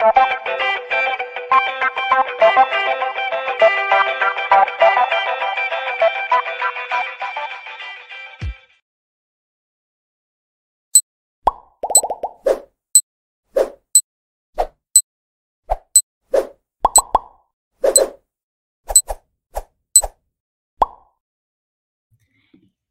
Thank you.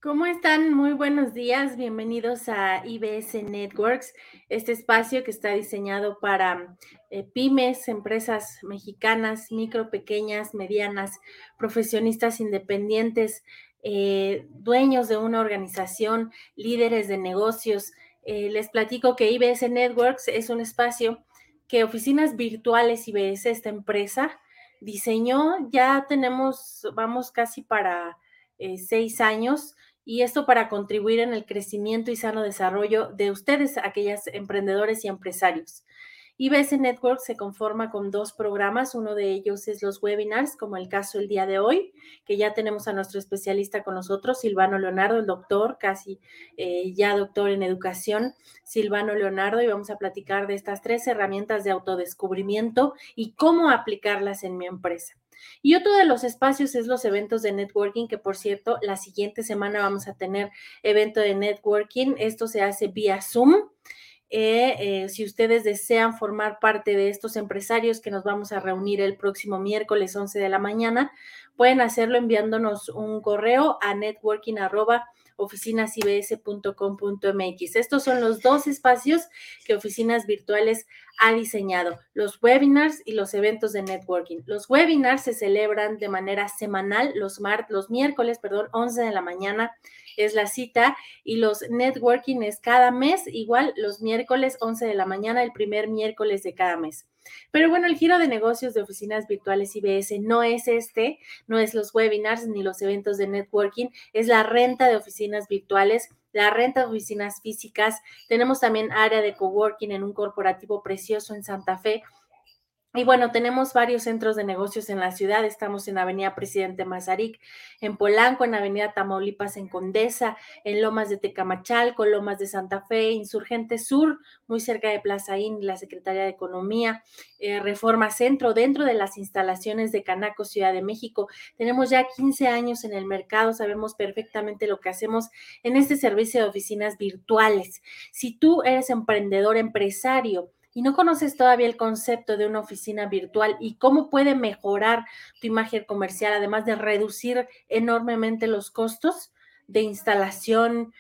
¿Cómo están? Muy buenos días. Bienvenidos a IBS Networks, este espacio que está diseñado para eh, pymes, empresas mexicanas, micro, pequeñas, medianas, profesionistas independientes, eh, dueños de una organización, líderes de negocios. Eh, les platico que IBS Networks es un espacio que Oficinas Virtuales IBS, esta empresa, diseñó. Ya tenemos, vamos casi para seis años y esto para contribuir en el crecimiento y sano desarrollo de ustedes, aquellas emprendedores y empresarios. IBS Network se conforma con dos programas, uno de ellos es los webinars, como el caso el día de hoy, que ya tenemos a nuestro especialista con nosotros, Silvano Leonardo, el doctor, casi eh, ya doctor en educación, Silvano Leonardo, y vamos a platicar de estas tres herramientas de autodescubrimiento y cómo aplicarlas en mi empresa. Y otro de los espacios es los eventos de networking, que por cierto, la siguiente semana vamos a tener evento de networking. Esto se hace vía Zoom. Eh, eh, si ustedes desean formar parte de estos empresarios que nos vamos a reunir el próximo miércoles 11 de la mañana, pueden hacerlo enviándonos un correo a networking oficinasibs.com.mx. Estos son los dos espacios que Oficinas Virtuales ha diseñado, los webinars y los eventos de networking. Los webinars se celebran de manera semanal, los, los miércoles, perdón, 11 de la mañana es la cita y los networking es cada mes, igual los miércoles 11 de la mañana, el primer miércoles de cada mes. Pero bueno, el giro de negocios de oficinas virtuales IBS no es este, no es los webinars ni los eventos de networking, es la renta de oficinas virtuales la renta de oficinas físicas. Tenemos también área de coworking en un corporativo precioso en Santa Fe y bueno, tenemos varios centros de negocios en la ciudad. Estamos en Avenida Presidente Mazarik, en Polanco, en Avenida Tamaulipas, en Condesa, en Lomas de Tecamachalco, Lomas de Santa Fe, Insurgente Sur, muy cerca de Plaza IN, la Secretaría de Economía, eh, Reforma Centro, dentro de las instalaciones de Canaco, Ciudad de México. Tenemos ya 15 años en el mercado, sabemos perfectamente lo que hacemos en este servicio de oficinas virtuales. Si tú eres emprendedor, empresario, y no conoces todavía el concepto de una oficina virtual y cómo puede mejorar tu imagen comercial, además de reducir enormemente los costos de instalación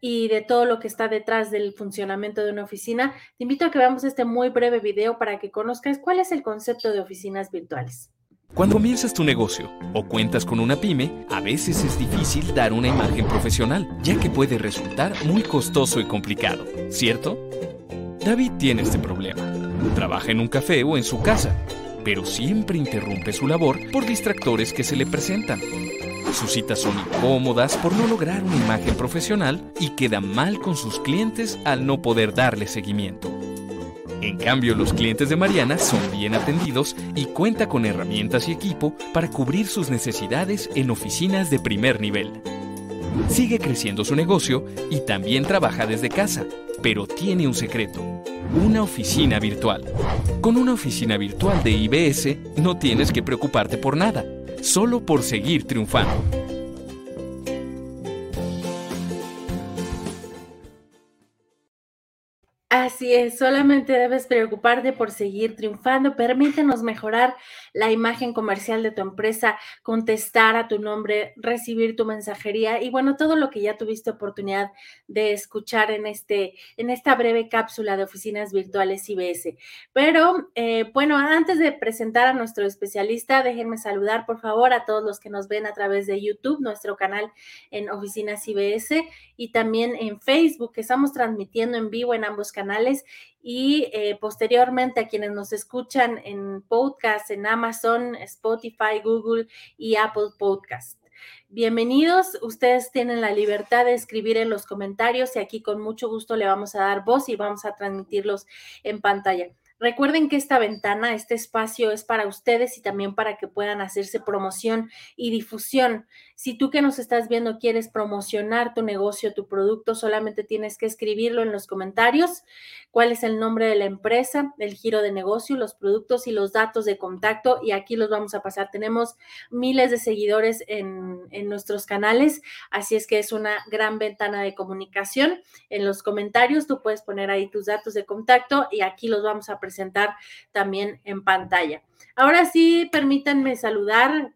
y de todo lo que está detrás del funcionamiento de una oficina, te invito a que veamos este muy breve video para que conozcas cuál es el concepto de oficinas virtuales. Cuando comienzas tu negocio o cuentas con una pyme, a veces es difícil dar una imagen profesional, ya que puede resultar muy costoso y complicado, ¿cierto? David tiene este problema. Trabaja en un café o en su casa, pero siempre interrumpe su labor por distractores que se le presentan. Sus citas son incómodas por no lograr una imagen profesional y queda mal con sus clientes al no poder darle seguimiento. En cambio, los clientes de Mariana son bien atendidos y cuenta con herramientas y equipo para cubrir sus necesidades en oficinas de primer nivel. Sigue creciendo su negocio y también trabaja desde casa, pero tiene un secreto, una oficina virtual. Con una oficina virtual de IBS no tienes que preocuparte por nada, solo por seguir triunfando. Así es, solamente debes preocuparte por seguir triunfando. Permítenos mejorar la imagen comercial de tu empresa, contestar a tu nombre, recibir tu mensajería y bueno, todo lo que ya tuviste oportunidad de escuchar en, este, en esta breve cápsula de oficinas virtuales IBS. Pero eh, bueno, antes de presentar a nuestro especialista, déjenme saludar por favor a todos los que nos ven a través de YouTube, nuestro canal en Oficinas IBS y también en Facebook, que estamos transmitiendo en vivo en ambos canales y eh, posteriormente a quienes nos escuchan en podcast, en Amazon, Spotify, Google y Apple Podcast. Bienvenidos, ustedes tienen la libertad de escribir en los comentarios y aquí con mucho gusto le vamos a dar voz y vamos a transmitirlos en pantalla. Recuerden que esta ventana, este espacio es para ustedes y también para que puedan hacerse promoción y difusión. Si tú que nos estás viendo quieres promocionar tu negocio, tu producto, solamente tienes que escribirlo en los comentarios, cuál es el nombre de la empresa, el giro de negocio, los productos y los datos de contacto y aquí los vamos a pasar. Tenemos miles de seguidores en, en nuestros canales, así es que es una gran ventana de comunicación. En los comentarios tú puedes poner ahí tus datos de contacto y aquí los vamos a presentar también en pantalla. Ahora sí, permítanme saludar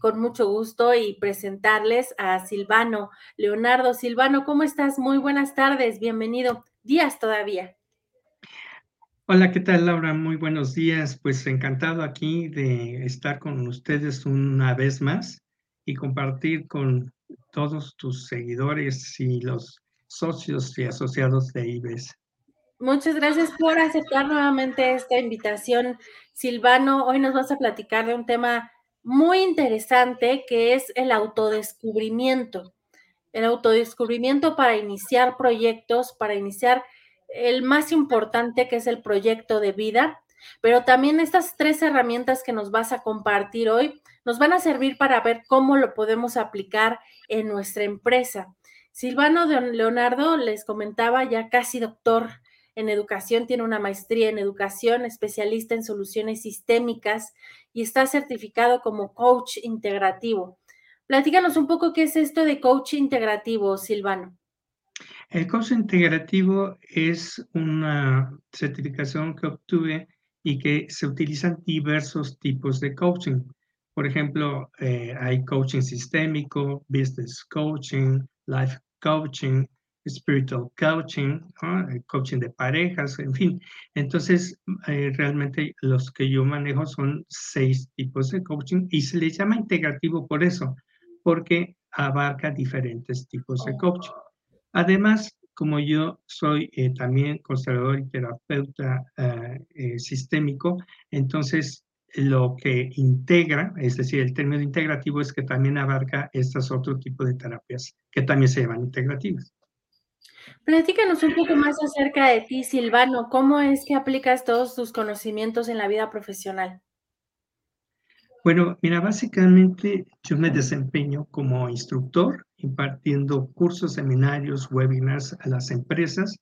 con mucho gusto y presentarles a Silvano Leonardo. Silvano, ¿cómo estás? Muy buenas tardes, bienvenido. Días todavía. Hola, ¿qué tal Laura? Muy buenos días. Pues encantado aquí de estar con ustedes una vez más y compartir con todos tus seguidores y los socios y asociados de IBES. Muchas gracias por aceptar nuevamente esta invitación, Silvano. Hoy nos vas a platicar de un tema muy interesante que es el autodescubrimiento. El autodescubrimiento para iniciar proyectos, para iniciar el más importante que es el proyecto de vida, pero también estas tres herramientas que nos vas a compartir hoy nos van a servir para ver cómo lo podemos aplicar en nuestra empresa. Silvano Leonardo les comentaba ya casi doctor en educación, tiene una maestría en educación, especialista en soluciones sistémicas y está certificado como coach integrativo. Platícanos un poco qué es esto de coach integrativo, Silvano. El coach integrativo es una certificación que obtuve y que se utilizan diversos tipos de coaching. Por ejemplo, eh, hay coaching sistémico, business coaching, life coaching, spiritual coaching, coaching de parejas, en fin. Entonces, eh, realmente los que yo manejo son seis tipos de coaching y se les llama integrativo por eso, porque abarca diferentes tipos de coaching. Además, como yo soy eh, también conservador y terapeuta eh, sistémico, entonces lo que integra, es decir, el término integrativo es que también abarca estos otros tipos de terapias que también se llaman integrativas. Platícanos un poco más acerca de ti, Silvano. ¿Cómo es que aplicas todos tus conocimientos en la vida profesional? Bueno, mira, básicamente yo me desempeño como instructor, impartiendo cursos, seminarios, webinars a las empresas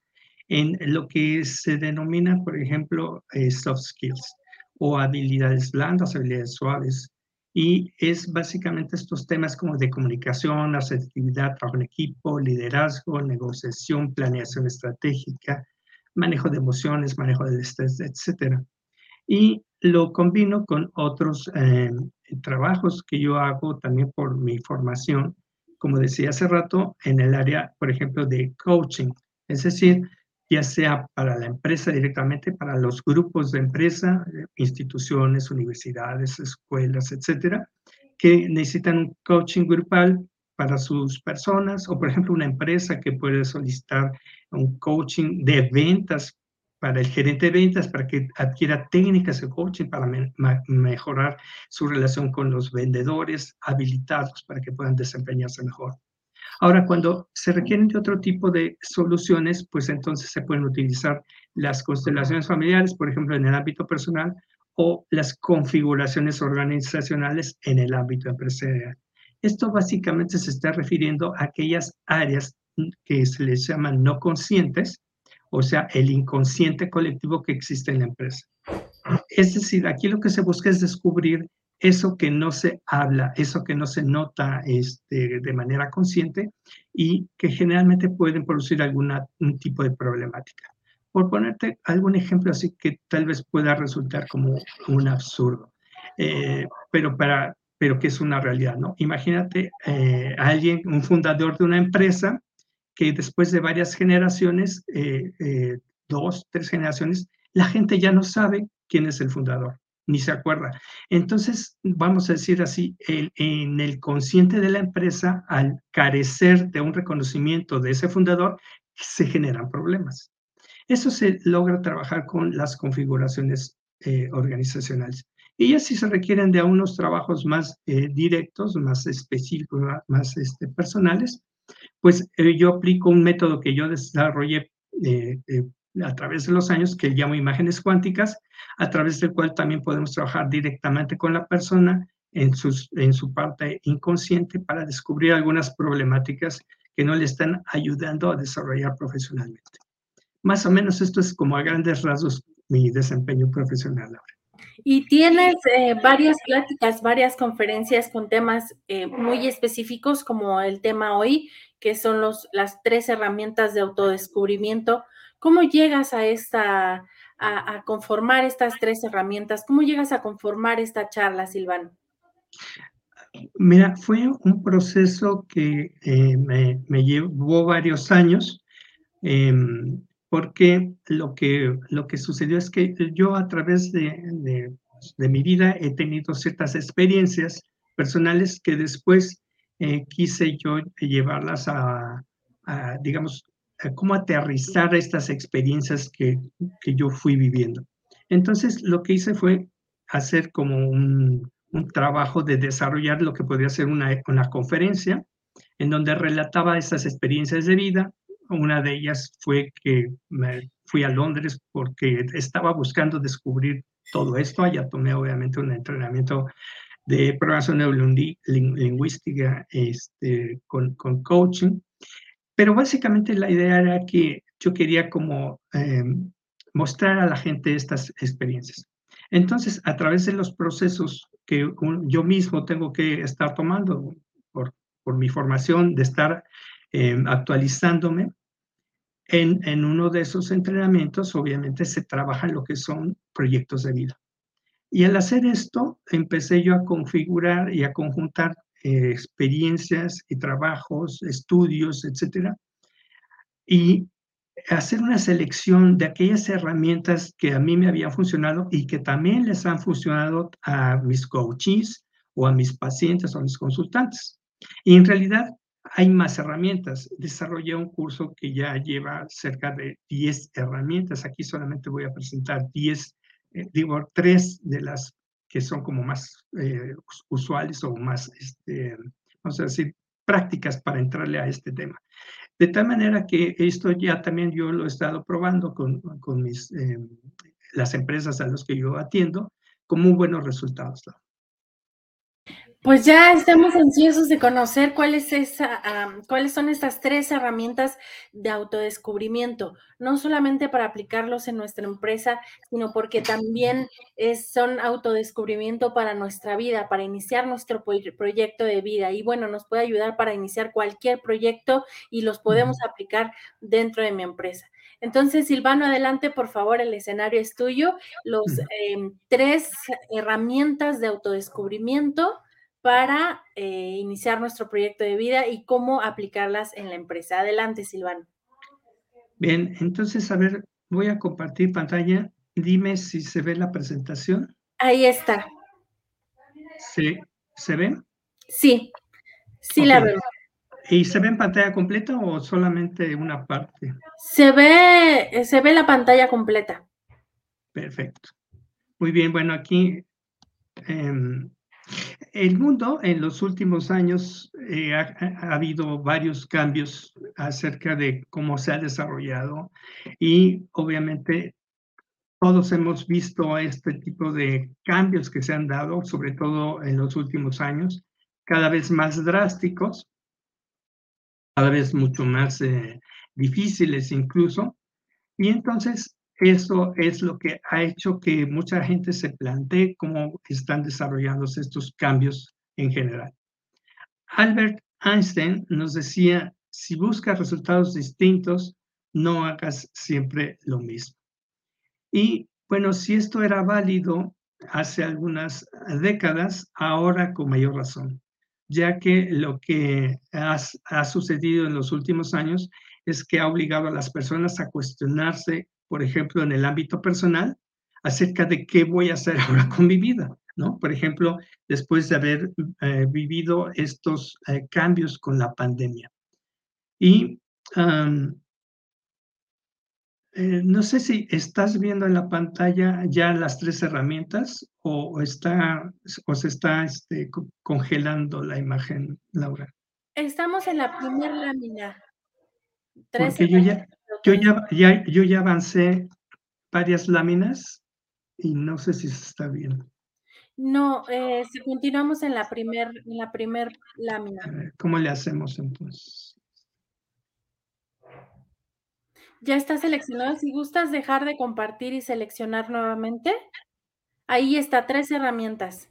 en lo que se denomina, por ejemplo, eh, soft skills o habilidades blandas, habilidades suaves, y es básicamente estos temas como de comunicación, asertividad, trabajo en equipo, liderazgo, negociación, planeación estratégica, manejo de emociones, manejo del estrés, etc. Y lo combino con otros eh, trabajos que yo hago también por mi formación, como decía hace rato, en el área, por ejemplo, de coaching. Es decir, ya sea para la empresa directamente, para los grupos de empresa, eh, instituciones, universidades, escuelas, etcétera, que necesitan un coaching grupal para sus personas, o por ejemplo una empresa que puede solicitar un coaching de ventas para el gerente de ventas, para que adquiera técnicas de coaching para mejorar su relación con los vendedores, habilitados para que puedan desempeñarse mejor. Ahora, cuando se requieren de otro tipo de soluciones, pues entonces se pueden utilizar las constelaciones familiares, por ejemplo, en el ámbito personal, o las configuraciones organizacionales en el ámbito empresarial. Esto básicamente se está refiriendo a aquellas áreas que se les llaman no conscientes, o sea, el inconsciente colectivo que existe en la empresa. Es decir, aquí lo que se busca es descubrir eso que no se habla, eso que no se nota este, de manera consciente y que generalmente pueden producir algún tipo de problemática. Por ponerte algún ejemplo así que tal vez pueda resultar como un absurdo, eh, pero, para, pero que es una realidad, ¿no? Imagínate eh, alguien, un fundador de una empresa que después de varias generaciones, eh, dos, tres generaciones, la gente ya no sabe quién es el fundador ni se acuerda. Entonces, vamos a decir así, en el consciente de la empresa, al carecer de un reconocimiento de ese fundador, se generan problemas. Eso se logra trabajar con las configuraciones eh, organizacionales. Y así se requieren de unos trabajos más eh, directos, más específicos, más este, personales. Pues eh, yo aplico un método que yo desarrollé a través de los años que llamo imágenes cuánticas, a través del cual también podemos trabajar directamente con la persona en, sus, en su parte inconsciente para descubrir algunas problemáticas que no le están ayudando a desarrollar profesionalmente. Más o menos esto es como a grandes rasgos mi desempeño profesional ahora. Y tienes eh, varias pláticas, varias conferencias con temas eh, muy específicos, como el tema hoy, que son los, las tres herramientas de autodescubrimiento. ¿Cómo llegas a esta, a, conformar estas tres herramientas? ¿Cómo llegas a conformar esta charla, Silvano? Mira, fue un proceso que eh, me, llevó varios años. Em, porque lo que, lo que sucedió es que yo a través de, de, mi vida he tenido ciertas experiencias personales que después eh, quise yo llevarlas a, digamos, a cómo aterrizar estas experiencias que, que, yo fui viviendo. Entonces, lo que hice fue hacer como un, un trabajo de desarrollar lo que podría ser una, una conferencia en donde relataba estas experiencias de vida una de ellas fue que me fui a Londres porque estaba buscando descubrir todo esto. Allá tomé obviamente un entrenamiento de programación neurolingüística este, con, con, coaching. Pero básicamente la idea era que yo quería como em, mostrar a la gente estas experiencias. Entonces, a través de los procesos que yo mismo tengo que estar tomando por, mi formación, de estar em, actualizándome, en, en, uno de esos entrenamientos, obviamente, se trabaja lo que son proyectos de vida. Y al hacer esto, empecé yo a configurar y a conjuntar eh, experiencias y trabajos, estudios, etcétera, y hacer una selección de aquellas herramientas que a mí me habían funcionado y que también les han funcionado a mis coaches o a mis pacientes o a mis consultantes. Y en realidad hay más herramientas. Desarrollé un curso que ya lleva cerca de 10 herramientas. Aquí solamente voy a presentar 10, eh, digo, tres de las que son como más eh, usuales o más, este, vamos a decir, prácticas para entrarle a este tema. De tal manera que esto ya también yo lo he estado probando con, con mis, eh, las empresas a las que yo atiendo, con muy buenos resultados. Pues ya estamos ansiosos de conocer cuál es esa, cuáles son estas tres herramientas de autodescubrimiento, no solamente para aplicarlos en nuestra empresa, sino porque también es, son autodescubrimiento para nuestra vida, para iniciar nuestro proyecto de vida. Y bueno, nos puede ayudar para iniciar cualquier proyecto y los podemos aplicar dentro de mi empresa. Entonces, Silvano, adelante, por favor, el escenario es tuyo. Los em, tres herramientas de autodescubrimiento para eh, iniciar nuestro proyecto de vida y cómo aplicarlas en la empresa. Adelante, Silvano. Bien, entonces, a ver, voy a compartir pantalla. Dime si se ve la presentación. Ahí está. ¿Se, ¿se ve? Sí, sí la veo. ¿Y se ve en pantalla completa o solamente una parte? Se ve, se ve la pantalla completa. Perfecto. Muy bien, bueno, aquí em, el mundo en los últimos años eh, ha, habido varios cambios acerca de cómo se ha desarrollado y obviamente todos hemos visto este tipo de cambios que se han dado, sobre todo en los últimos años, cada vez más drásticos, cada vez mucho más eh, difíciles incluso. Y entonces eso es lo que ha hecho que mucha gente se plantee cómo están desarrollándose estos cambios en general. Albert Einstein nos decía, si buscas resultados distintos, no hagas siempre lo mismo. Y bueno, si esto era válido hace algunas décadas, ahora con mayor razón, ya que lo que ha sucedido en los últimos años es que ha obligado a las personas a cuestionarse por ejemplo, en el ámbito personal, acerca de qué voy a hacer ahora con mi vida, ¿no? Por ejemplo, después de haber eh, vivido estos eh, cambios con la pandemia. Y eh, no sé si estás viendo en la pantalla ya las tres herramientas o, está, o se está este, congelando la imagen, Laura. Estamos en la primera lámina Porque yo ya, yo ya, ya, yo ya avancé varias láminas y no sé si está bien. No, eh, si continuamos en la primer, en la primer lámina. ¿Cómo le hacemos entonces? Ya está seleccionado. Si gustas dejar de compartir y seleccionar nuevamente, ahí está, tres herramientas.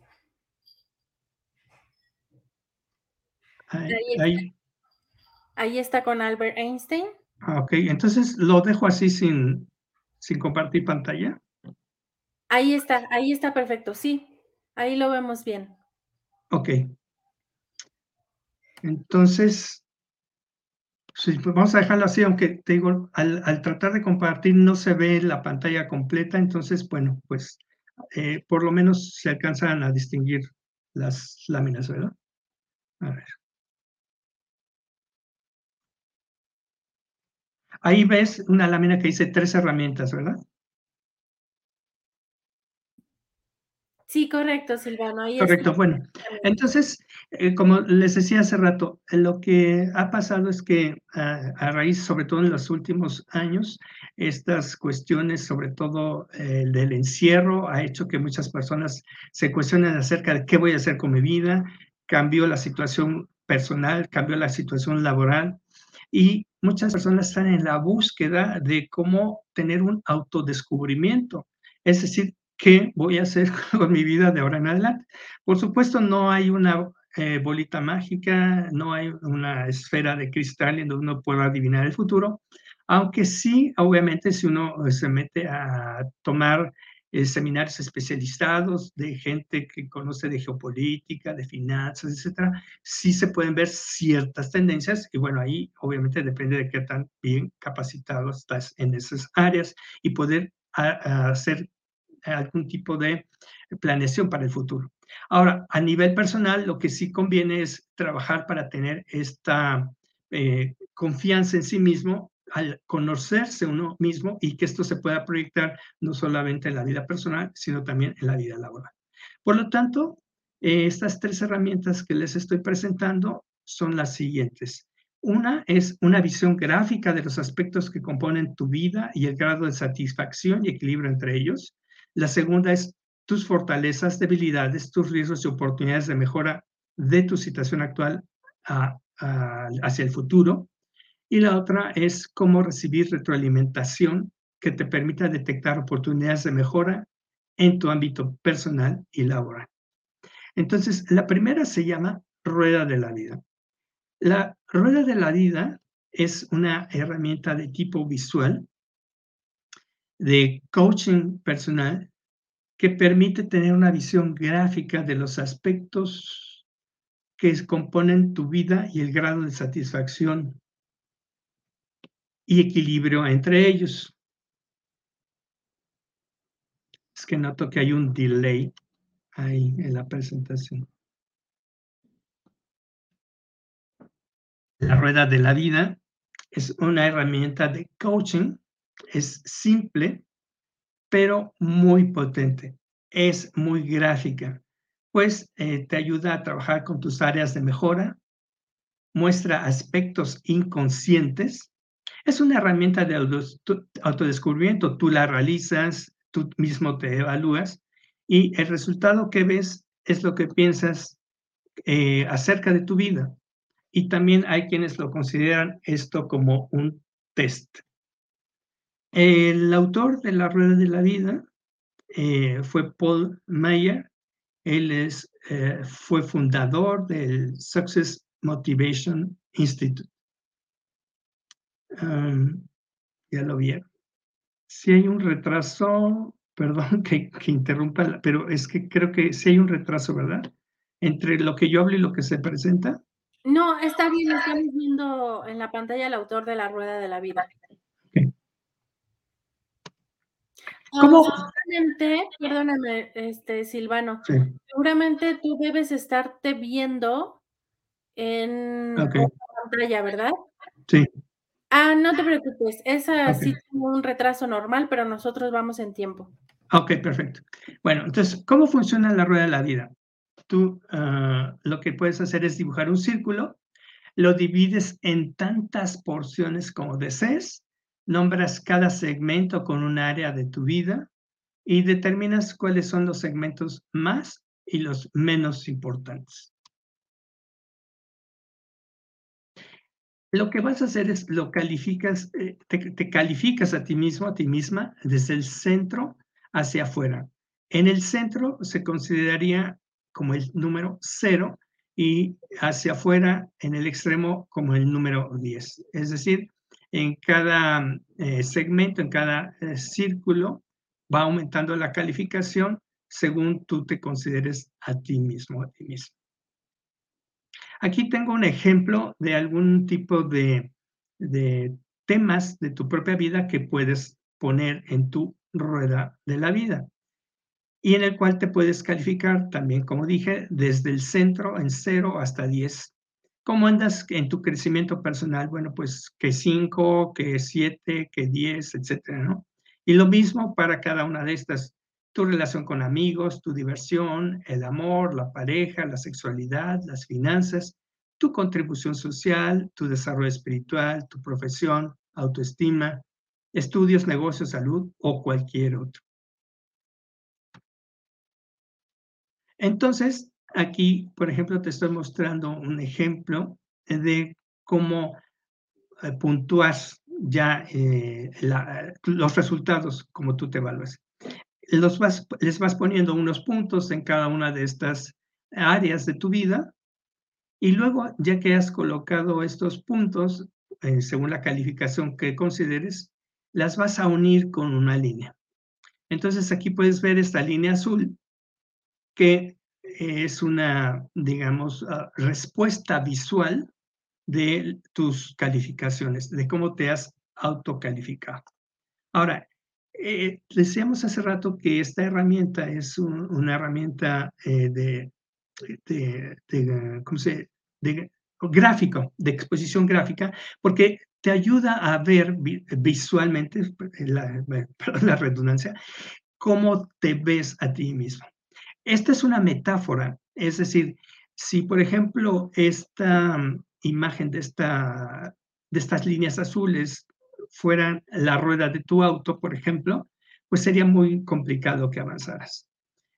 Ahí, ahí, ahí está con Albert Einstein. Ah, ok, entonces lo dejo así sin, sin compartir pantalla. Ahí está, ahí está perfecto, sí, ahí lo vemos bien. Ok. Entonces, pues vamos a dejarlo así, aunque te digo, al, tratar de compartir no se ve la pantalla completa, entonces, bueno, pues eh, por lo menos se alcanzan a distinguir las láminas, ¿verdad? A ver. Ahí ves una lámina que dice tres herramientas, ¿verdad? Sí, correcto, Silvano. correcto, bueno. Entonces, eh, como les decía hace rato, lo que ha pasado es que a raíz, sobre todo en los últimos años, estas cuestiones, sobre todo el del encierro, ha hecho que muchas personas se cuestionen acerca de qué voy a hacer con mi vida, cambió la situación personal, cambió la situación laboral y muchas personas están en la búsqueda de cómo tener un autodescubrimiento, es decir, qué voy a hacer con mi vida de ahora en adelante. Por supuesto, no hay una eh, bolita mágica, no hay una esfera de cristal en donde uno pueda adivinar el futuro, aunque sí, obviamente, si uno se mete a tomar eh, seminarios especializados de gente que conoce de geopolítica, de finanzas, etcétera, sí se pueden ver ciertas tendencias y bueno, ahí obviamente depende de qué tan bien capacitado estás en esas áreas y poder hacer algún tipo de planeación para el futuro. Ahora, a nivel personal, lo que sí conviene es trabajar para tener esta eh, confianza en sí mismo al conocerse uno mismo y que esto se pueda proyectar no solamente en la vida personal, sino también en la vida laboral. Por lo tanto, eh, estas tres herramientas que les estoy presentando son las siguientes. Una es una visión gráfica de los aspectos que componen tu vida y el grado de satisfacción y equilibrio entre ellos. La segunda es tus fortalezas, debilidades, tus riesgos y oportunidades de mejora de tu situación actual hacia el futuro. Y la otra es cómo recibir retroalimentación que te permita detectar oportunidades de mejora en tu ámbito personal y laboral. Entonces, la primera se llama rueda de la vida. La rueda de la vida es una herramienta de tipo visual de coaching personal que permite tener una visión gráfica de los aspectos que componen tu vida y el grado de satisfacción y equilibrio entre ellos. Es que noto que hay un delay ahí en la presentación. La rueda de la vida es una herramienta de coaching es simple, pero muy potente. Es muy gráfica, pues eh, te ayuda a trabajar con tus áreas de mejora, muestra aspectos inconscientes. Es una herramienta de autodescubrimiento. Tú la realizas, tú mismo te evalúas y el resultado que ves es lo que piensas eh, acerca de tu vida. Y también hay quienes lo consideran esto como un test. El autor de La Rueda de la Vida eh, fue Paul Meyer. Él es, eh, fue fundador del Success Motivation Institute. Ya lo vieron. Si hay un retraso, perdón que, que interrumpa, pero es que creo que sí hay un retraso, ¿verdad? Entre lo que yo hablo y lo que se presenta. No, está bien, estamos viendo en la pantalla el autor de La Rueda de la Vida. ¿Cómo? Seguramente, perdóname, este, Silvano, seguramente tú debes estarte viendo en la pantalla, ¿verdad? Sí. Ah, no te preocupes, es así como un retraso normal, pero nosotros vamos en tiempo. Ok, perfecto. Bueno, entonces, ¿cómo funciona la rueda de la vida? Tú ah, lo que puedes hacer es dibujar un círculo lo divides en tantas porciones como desees, nombras cada segmento con un área de tu vida y determinas cuáles son los segmentos más y los menos importantes. Lo que vas a hacer es lo calificas, eh, te, calificas a ti mismo, a ti misma, desde el centro hacia afuera. En el centro se consideraría como el número cero y hacia afuera, en el extremo, como el número 10. Es decir, en cada eh, segmento, en cada eh, círculo, va aumentando la calificación según tú te consideres a ti mismo, a ti mismo. Aquí tengo un ejemplo de algún tipo de, temas de tu propia vida que puedes poner en tu rueda de la vida y en el cual te puedes calificar también, como dije, desde el centro en 0 hasta 10. ¿Cómo andas en tu crecimiento personal? Bueno, pues que 5, que 7, que 10, etcétera, ¿no? Y lo mismo para cada una de estas tu relación con amigos, tu diversión, el amor, la pareja, la sexualidad, las finanzas, tu contribución social, tu desarrollo espiritual, tu profesión, autoestima, estudios, negocios, salud o cualquier otro. Entonces, aquí, por ejemplo, te estoy mostrando un ejemplo de cómo eh, puntúas ya eh, los resultados como tú te evalúas los vas, les vas poniendo unos puntos en cada una de estas áreas de tu vida y luego, ya que has colocado estos puntos, eh, según la calificación que consideres, las vas a unir con una línea. Entonces aquí puedes ver esta línea azul, que es una, digamos, ah, respuesta visual de tus calificaciones, de cómo te has autocalificado. Ahora, eh, decíamos hace rato que esta herramienta es una herramienta eh, de, ¿cómo se, de gráfico, de exposición gráfica, porque te ayuda a ver visualmente, la, la redundancia, cómo te ves a ti mismo. Esta es una metáfora, es decir, si por ejemplo esta imagen de, esta, de estas líneas azules fuera la rueda de tu auto, por ejemplo, pues sería muy complicado que avanzaras.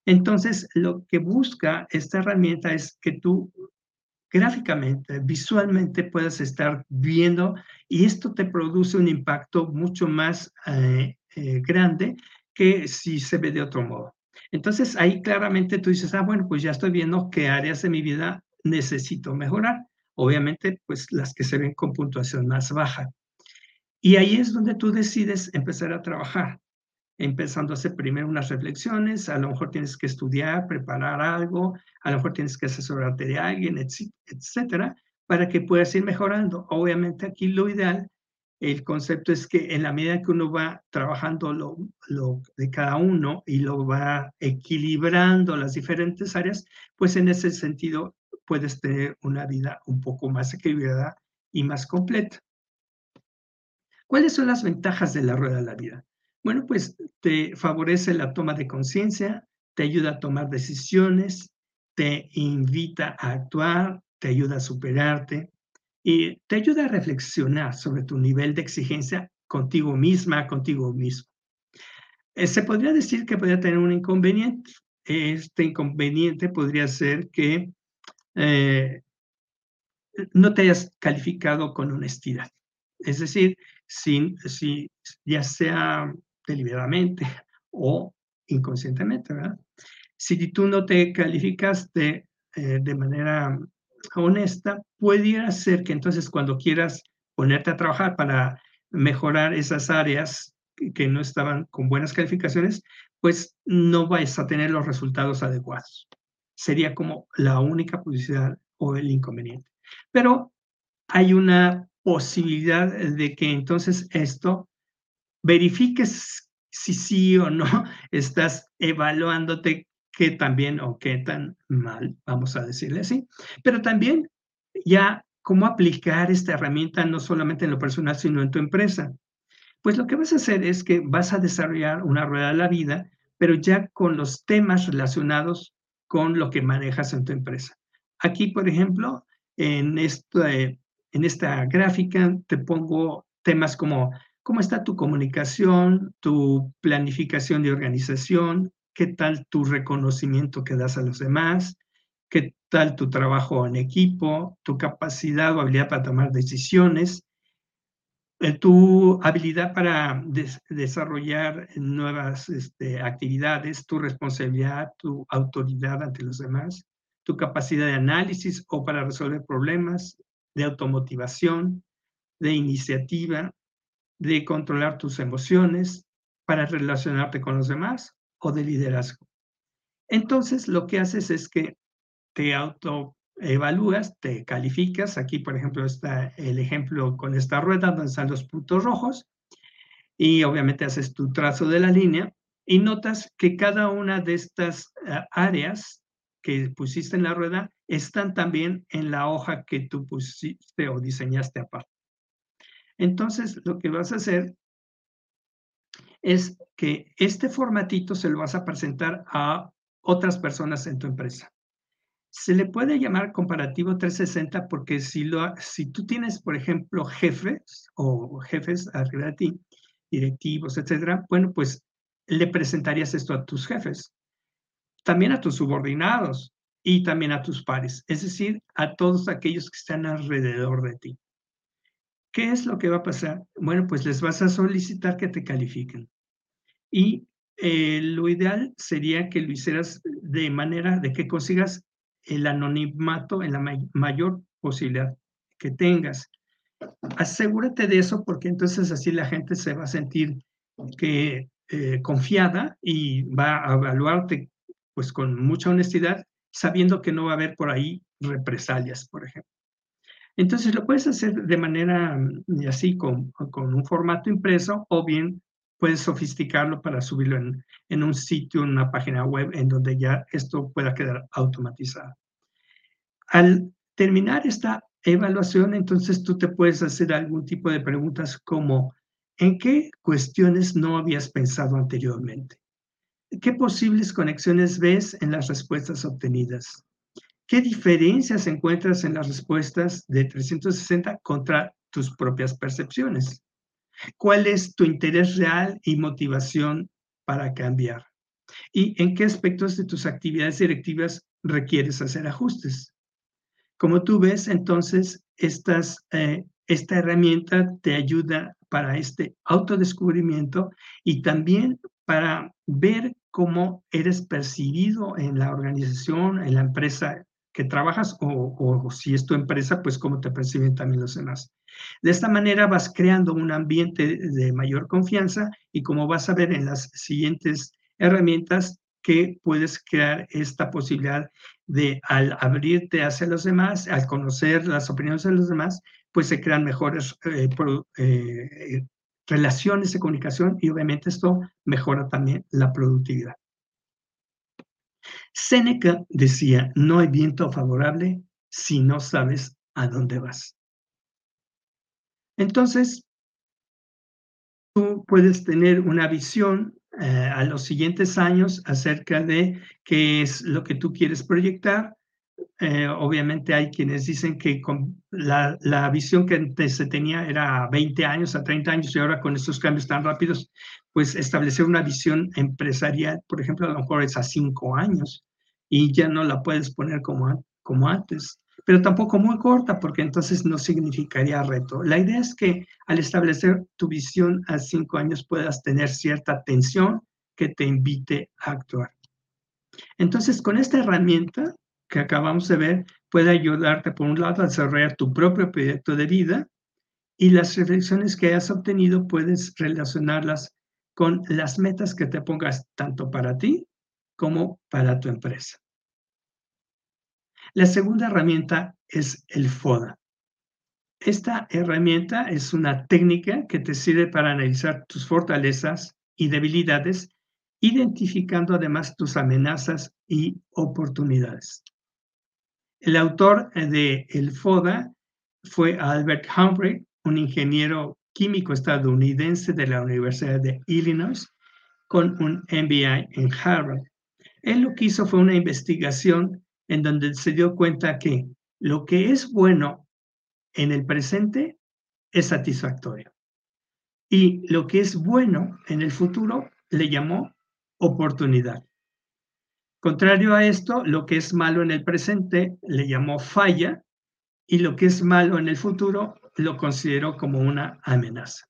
Entonces, lo que busca esta herramienta es que tú gráficamente, visualmente puedas estar viendo y esto te produce un impacto mucho más eh, eh, grande que si se ve de otro modo. Entonces, ahí claramente tú dices, ah, bueno, pues ya estoy viendo qué áreas de mi vida necesito mejorar. Obviamente, pues las que se ven con puntuación más baja. Y ahí es donde tú decides empezar a trabajar, empezando a hacer primero unas reflexiones, a lo mejor tienes que estudiar, preparar algo, a lo mejor tienes que asesorarte de alguien, etcétera, para que puedas ir mejorando. Obviamente aquí lo ideal, el concepto es que en la medida que uno va trabajando lo, lo de cada uno y lo va equilibrando las diferentes áreas, pues en ese sentido puedes tener una vida un poco más equilibrada y más completa. ¿Cuáles son las ventajas de la rueda de la vida? Bueno, pues te favorece la toma de conciencia, te ayuda a tomar decisiones, te invita a actuar, te ayuda a superarte y te ayuda a reflexionar sobre tu nivel de exigencia contigo misma, contigo mismo. Eh, se podría decir que podría tener un inconveniente. Este inconveniente podría ser que eh, no te hayas calificado con honestidad. Es decir, si, si, ya sea deliberadamente o inconscientemente, ¿verdad? Si tú no te calificaste eh, de manera honesta, pudiera ser que entonces cuando quieras ponerte a trabajar para mejorar esas áreas que no estaban con buenas calificaciones, pues no vais a tener los resultados adecuados. Sería como la única posibilidad o el inconveniente. Pero hay una posibilidad de que entonces esto verifiques si sí o no estás evaluándote qué tan bien o qué tan mal, vamos a decirle así. Pero también ya cómo aplicar esta herramienta no solamente en lo personal, sino en tu empresa. Pues lo que vas a hacer es que vas a desarrollar una rueda de la vida, pero ya con los temas relacionados con lo que manejas en tu empresa. Aquí, por ejemplo, en este en esta gráfica te pongo temas como cómo está tu comunicación, tu planificación de organización, qué tal tu reconocimiento que das a los demás, qué tal tu trabajo en equipo, tu capacidad o habilidad para tomar decisiones, eh, tu habilidad para desarrollar nuevas este, actividades, tu responsabilidad, tu autoridad ante los demás, tu capacidad de análisis o para resolver problemas, de automotivación, de iniciativa, de controlar tus emociones, para relacionarte con los demás o de liderazgo. Entonces, lo que haces es que te autoevalúas, te calificas. Aquí, por ejemplo, está el ejemplo con esta rueda donde están los puntos rojos y obviamente haces tu trazo de la línea y notas que cada una de estas eh, áreas que pusiste en la rueda están también en la hoja que tú pusiste o diseñaste aparte. Entonces, lo que vas a hacer es que este formatito se lo vas a presentar a otras personas en tu empresa. Se le puede llamar comparativo 360 porque si, lo, si tú tienes, por ejemplo, jefes o jefes arriba de ti, directivos, etcétera, bueno, pues le presentarías esto a tus jefes, también a tus subordinados y también a tus pares, es decir, a todos aquellos que están alrededor de ti. ¿Qué es lo que va a pasar? Bueno, pues les vas a solicitar que te califiquen. Y eh, lo ideal sería que lo hicieras de manera de que consigas el anonimato en la mayor posibilidad que tengas. Asegúrate de eso porque entonces así la gente se va a sentir que eh, confiada y va a evaluarte pues con mucha honestidad, sabiendo que no va a haber por ahí represalias, por ejemplo. Entonces lo puedes hacer de manera mm, así, con, con un formato impreso, o bien puedes sofisticarlo para subirlo en, en, un sitio, en una página web, en donde ya esto pueda quedar automatizado. Al terminar esta evaluación, entonces tú te puedes hacer algún tipo de preguntas como, ¿en qué cuestiones no habías pensado anteriormente? ¿Qué posibles conexiones ves en las respuestas obtenidas? ¿Qué diferencias encuentras en las respuestas de 360 contra tus propias percepciones? ¿Cuál es tu interés real y motivación para cambiar? ¿Y en qué aspectos de tus actividades directivas requieres hacer ajustes? Como tú ves, entonces, eh, esta herramienta te ayuda para este autodescubrimiento y también para ver cómo eres percibido en la organización, en la empresa que trabajas o, si es tu empresa, pues cómo te perciben también los demás. De esta manera vas creando un ambiente de mayor confianza y como vas a ver en las siguientes herramientas, que puedes crear esta posibilidad de al abrirte hacia los demás, al conocer las opiniones de los demás, pues se crean mejores eh, eh, relaciones de comunicación y obviamente esto mejora también la productividad. Séneca decía, no hay viento favorable si no sabes a dónde vas. Entonces, tú puedes tener una visión eh, a los siguientes años acerca de qué es lo que tú quieres proyectar. Eh, obviamente hay quienes dicen que la, visión que antes se tenía era a 20 años, a 30 años y ahora con estos cambios tan rápidos, pues establecer una visión empresarial, por ejemplo, a lo mejor es a 5 años y ya no la puedes poner como, como antes, pero tampoco muy corta porque entonces no significaría reto. La idea es que al establecer tu visión a cinco años puedas tener cierta tensión que te invite a actuar. Entonces, con esta herramienta que acabamos de ver, puede ayudarte, por un lado, a desarrollar tu propio proyecto de vida y las reflexiones que hayas obtenido puedes relacionarlas con las metas que te pongas tanto para ti como para tu empresa. La segunda herramienta es el FODA. Esta herramienta es una técnica que te sirve para analizar tus fortalezas y debilidades, identificando además tus amenazas y oportunidades. El autor de el FODA fue Albert Humphrey, un ingeniero químico estadounidense de la Universidad de Illinois, con un MBA en Harvard. Él lo que hizo fue una investigación en donde se dio cuenta que lo que es bueno en el presente es satisfactorio. Y lo que es bueno en el futuro le llamó oportunidad. Contrario a esto, lo que es malo en el presente le llamó falla y lo que es malo en el futuro lo consideró como una amenaza.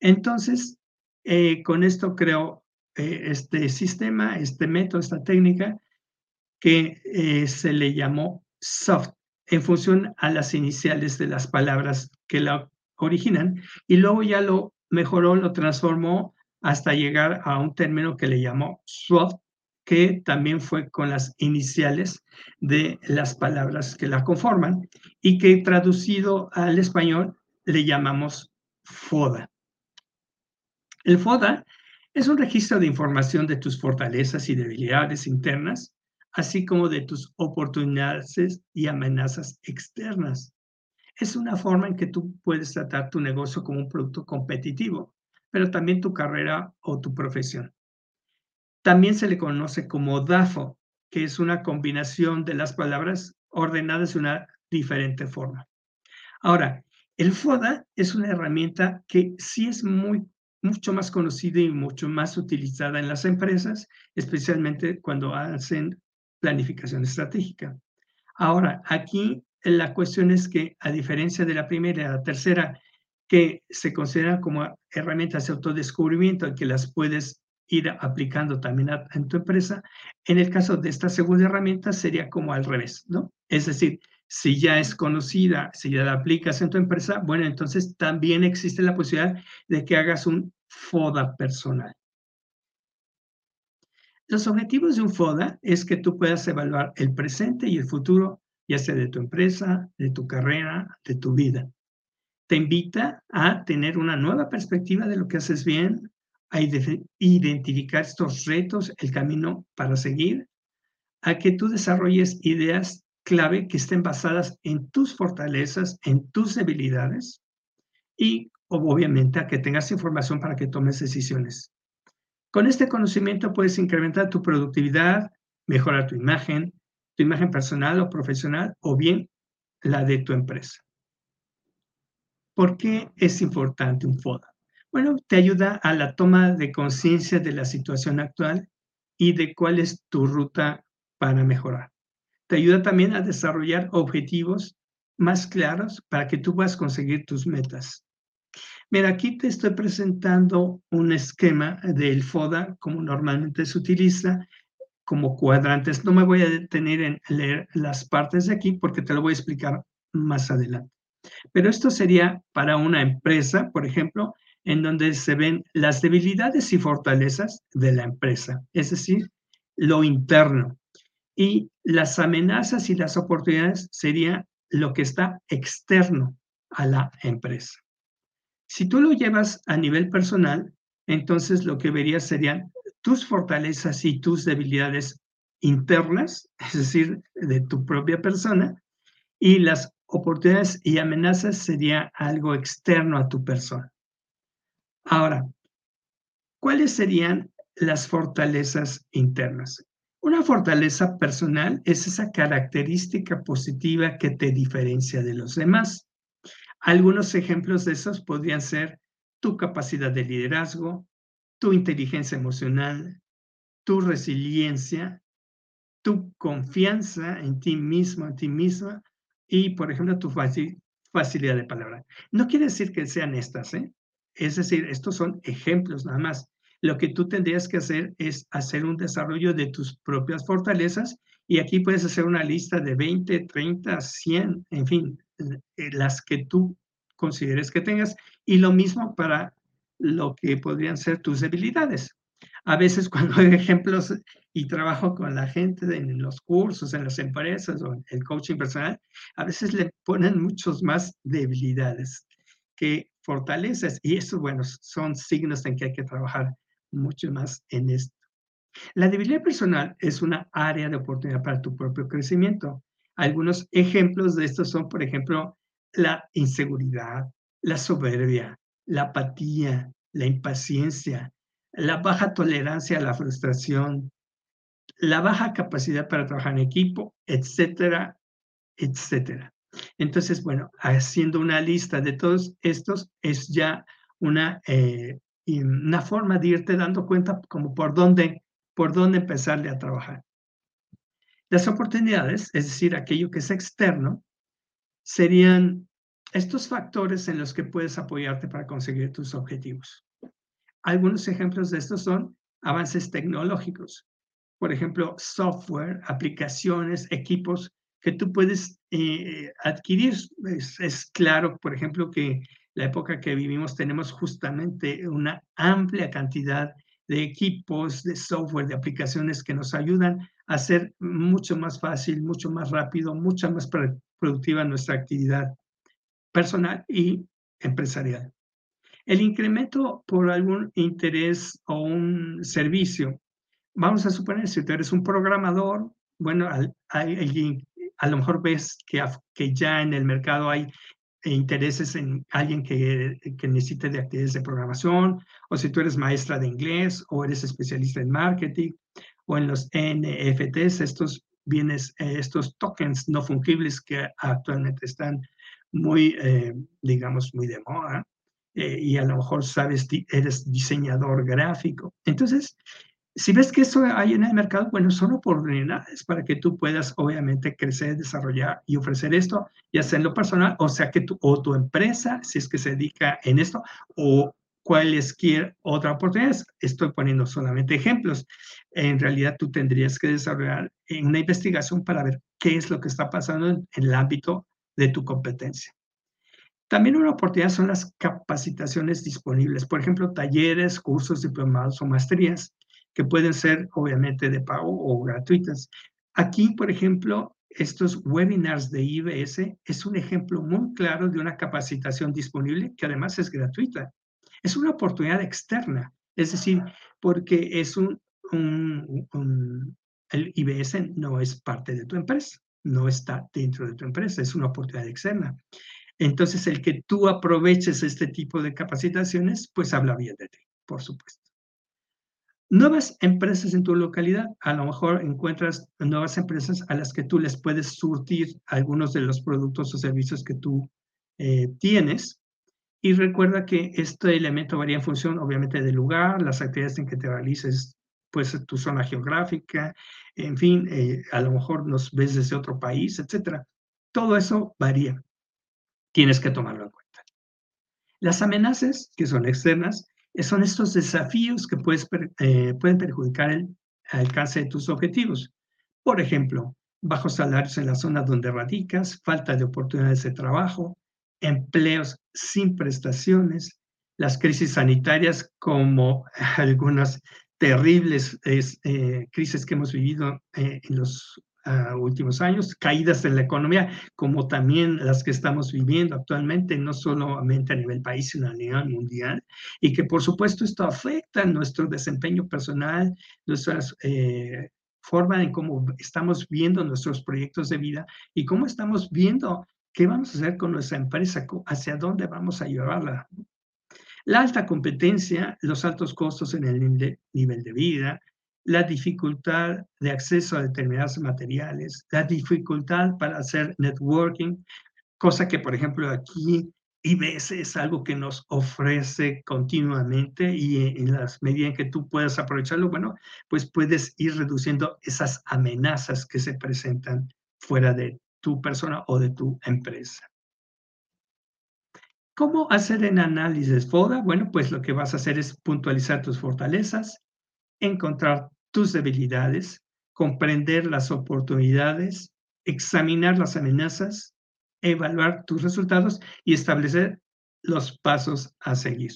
Entonces, eh, con esto creo eh, este sistema, este método, esta técnica que eh, se le llamó soft en función a las iniciales de las palabras que la originan y luego ya lo mejoró, lo transformó hasta llegar a un término que le llamó soft, que también fue con las iniciales de las palabras que la conforman y que traducido al español le llamamos FODA. El FODA es un registro de información de tus fortalezas y debilidades internas, así como de tus oportunidades y amenazas externas. Es una forma en que tú puedes tratar tu negocio como un producto competitivo, pero también tu carrera o tu profesión. También se le conoce como DAFO, que es una combinación de las palabras ordenadas de una diferente forma. Ahora, el FODA es una herramienta que sí es muy, mucho más conocida y mucho más utilizada en las empresas, especialmente cuando hacen planificación estratégica. Ahora, aquí la cuestión es que, a diferencia de la primera y la tercera, que se consideran como herramientas de autodescubrimiento que las puedes ir aplicando también en tu empresa, en el caso de esta segunda herramienta sería como al revés, ¿no? Es decir, si ya es conocida, si ya la aplicas en tu empresa, bueno, entonces también existe la posibilidad de que hagas un FODA personal. Los objetivos de un FODA es que tú puedas evaluar el presente y el futuro, ya sea de tu empresa, de tu carrera, de tu vida. Te invita a tener una nueva perspectiva de lo que haces bien, a identificar estos retos, el camino para seguir, a que tú desarrolles ideas clave que estén basadas en tus fortalezas, en tus debilidades y obviamente a que tengas información para que tomes decisiones. Con este conocimiento puedes incrementar tu productividad, mejorar tu imagen, tu imagen personal o profesional o bien la de tu empresa. ¿Por qué es importante un FODA? Bueno, te ayuda a la toma de conciencia de la situación actual y de cuál es tu ruta para mejorar. Te ayuda también a desarrollar objetivos más claros para que tú puedas conseguir tus metas. Mira, aquí te estoy presentando un esquema del FODA, como normalmente se utiliza, como cuadrantes. No me voy a detener en leer las partes de aquí porque te lo voy a explicar más adelante. Pero esto sería para una empresa, por ejemplo, en donde se ven las debilidades y fortalezas de la empresa, es decir, lo interno. Y las amenazas y las oportunidades sería lo que está externo a la empresa. Si tú lo llevas a nivel personal, entonces lo que verías serían tus fortalezas y tus debilidades internas, es decir, de tu propia persona, y las oportunidades y amenazas sería algo externo a tu persona. Ahora, ¿cuáles serían las fortalezas internas? Una fortaleza personal es esa característica positiva que te diferencia de los demás. Algunos ejemplos de esos podrían ser tu capacidad de liderazgo, tu inteligencia emocional, tu resiliencia, tu confianza en ti mismo, en ti misma y, por ejemplo, tu facilidad de palabra. No quiere decir que sean estas, ¿eh? Es decir, estos son ejemplos nada más. Lo que tú tendrías que hacer es hacer un desarrollo de tus propias fortalezas y aquí puedes hacer una lista de 20, 30, 100, en fin, eh, las que tú consideres que tengas. Y lo mismo para lo que podrían ser tus debilidades. A veces cuando hay ejemplos y trabajo con la gente en los cursos, en las empresas o en el coaching personal, a veces le ponen muchos más debilidades que fortalezas. Y eso, bueno, son signos en que hay que trabajar mucho más en esto. La debilidad personal es una área de oportunidad para tu propio crecimiento. Algunos ejemplos de esto son, por ejemplo, la inseguridad, la soberbia, la apatía, la impaciencia, la baja tolerancia a la frustración, la baja capacidad para trabajar en equipo, etcétera, etcétera. Entonces, bueno, haciendo una lista de todos estos es ya una, eh, una forma de irte dando cuenta como por dónde, por dónde empezarle a trabajar. Las oportunidades, es decir, aquello que es externo, serían estos factores en los que puedes apoyarte para conseguir tus objetivos. Algunos ejemplos de estos son avances tecnológicos, por ejemplo, software, aplicaciones, equipos que tú puedes eh, adquirir. Es, claro, por ejemplo, que la época que vivimos tenemos justamente una amplia cantidad de equipos, de software, de aplicaciones que nos ayudan a hacer mucho más fácil, mucho más rápido, mucho más productiva nuestra actividad personal y empresarial. El incremento por algún interés o un servicio vamos a suponer, si tú eres un programador, bueno, a lo mejor ves que, ya en el mercado hay intereses en alguien que, que, necesite de actividades de programación, o si tú eres maestra de inglés, o eres especialista en marketing, o en los NFTs, estos bienes, eh, estos tokens no fungibles que actualmente están muy, eh, digamos, muy de moda, eh, y a lo mejor sabes, eres diseñador gráfico. Entonces, si ves que eso hay en el mercado, bueno, son oportunidades para que tú puedas obviamente crecer, desarrollar y ofrecer esto, ya sea en lo personal, o sea que tú o tu empresa, si es que se dedica en esto, o cualesquier otra oportunidad. Estoy poniendo solamente ejemplos. En realidad tú tendrías que desarrollar una investigación para ver qué es lo que está pasando en el ámbito de tu competencia. También una oportunidad son las capacitaciones disponibles, por ejemplo, talleres, cursos, diplomados o maestrías que pueden ser obviamente de pago o gratuitas. Aquí, por ejemplo, estos webinars de IBS es un ejemplo muy claro de una capacitación disponible que además es gratuita. Es una oportunidad externa, es decir, porque es un, el IBS no es parte de tu empresa, no está dentro de tu empresa, es una oportunidad externa. Entonces, el que tú aproveches este tipo de capacitaciones, pues habla bien de ti, por supuesto. Nuevas empresas en tu localidad, a lo mejor encuentras nuevas empresas a las que tú les puedes surtir algunos de los productos o servicios que tú eh, tienes. Y recuerda que este elemento varía en función, obviamente, del lugar, las actividades en que te realices, pues tu zona geográfica, en fin, eh, a lo mejor nos ves desde otro país, etcétera. Todo eso varía. Tienes que tomarlo en cuenta. Las amenazas, que son externas, son estos desafíos que eh, pueden perjudicar el alcance de tus objetivos. Por ejemplo, bajos salarios en la zona donde radicas, falta de oportunidades de trabajo, empleos sin prestaciones, las crisis sanitarias como algunas terribles eh, crisis que hemos vivido eh, en los últimos años, caídas en la economía, como también las que estamos viviendo actualmente, no solamente a nivel país, sino a nivel mundial, y que por supuesto esto afecta nuestro desempeño personal, nuestras eh, forma en cómo estamos viendo nuestros proyectos de vida y cómo estamos viendo qué vamos a hacer con nuestra empresa, hacia dónde vamos a llevarla. La alta competencia, los altos costos en el nivel de vida, la dificultad de acceso a determinados materiales, la dificultad para hacer networking, cosa que, por ejemplo, aquí IBS es algo que nos ofrece continuamente y en las medidas en que tú puedas aprovecharlo, bueno, pues puedes ir reduciendo esas amenazas que se presentan fuera de tu persona o de tu empresa. ¿Cómo hacer el análisis FODA? Bueno, pues lo que vas a hacer es puntualizar tus fortalezas, encontrar tus debilidades, comprender las oportunidades, examinar las amenazas, evaluar tus resultados y establecer los pasos a seguir.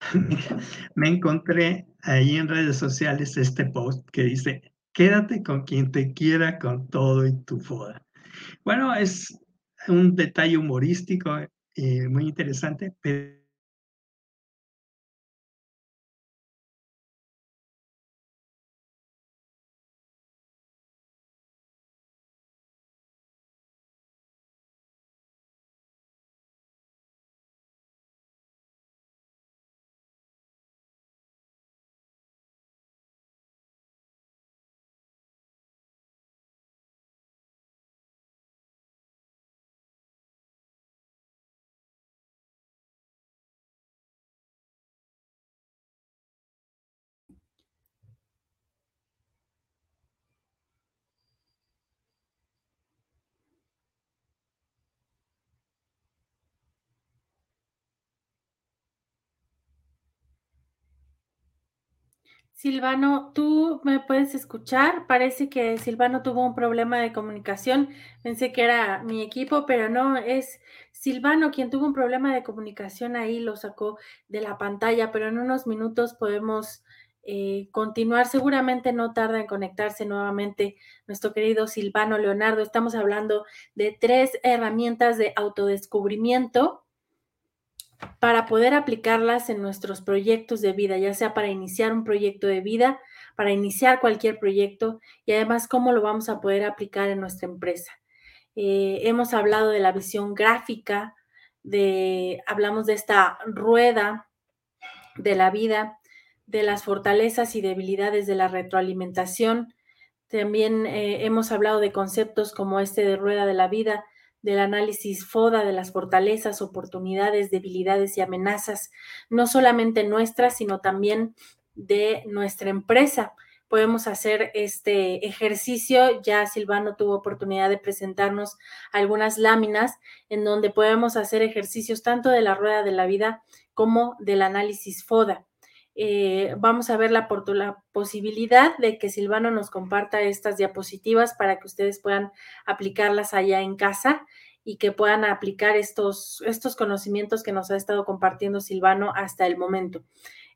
Me encontré ahí en redes sociales este post que dice, quédate con quien te quiera con todo y tu foda. Bueno, es un detalle humorístico eh, muy interesante, pero Silvano, ¿tú me puedes escuchar? Parece que Silvano tuvo un problema de comunicación. Pensé que era mi equipo, pero no, es Silvano quien tuvo un problema de comunicación ahí, lo sacó de la pantalla, pero en unos minutos podemos eh, continuar. Seguramente no tarda en conectarse nuevamente nuestro querido Silvano Leonardo. Estamos hablando de tres herramientas de autodescubrimiento para poder aplicarlas en nuestros proyectos de vida, ya sea para iniciar un proyecto de vida, para iniciar cualquier proyecto y además cómo lo vamos a poder aplicar en nuestra empresa. Eh, hemos hablado de la visión gráfica, de, hablamos de esta rueda de la vida, de las fortalezas y debilidades de la retroalimentación. También eh, hemos hablado de conceptos como este de rueda de la vida, del análisis FODA de las fortalezas, oportunidades, debilidades y amenazas, no solamente nuestras, sino también de nuestra empresa. Podemos hacer este ejercicio. Ya Silvano tuvo oportunidad de presentarnos algunas láminas en donde podemos hacer ejercicios tanto de la rueda de la vida como del análisis FODA. Eh, vamos a ver la, la, posibilidad de que Silvano nos comparta estas diapositivas para que ustedes puedan aplicarlas allá en casa y que puedan aplicar estos, estos conocimientos que nos ha estado compartiendo Silvano hasta el momento.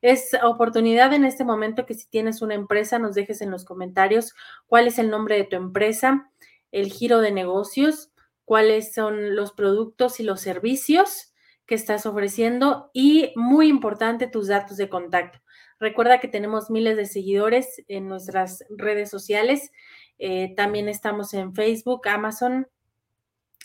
Es oportunidad en este momento que si tienes una empresa nos dejes en los comentarios cuál es el nombre de tu empresa, el giro de negocios, cuáles son los productos y los servicios que estás ofreciendo y muy importante tus datos de contacto. Recuerda que tenemos miles de seguidores en nuestras redes sociales. Eh, también estamos en Facebook, Amazon,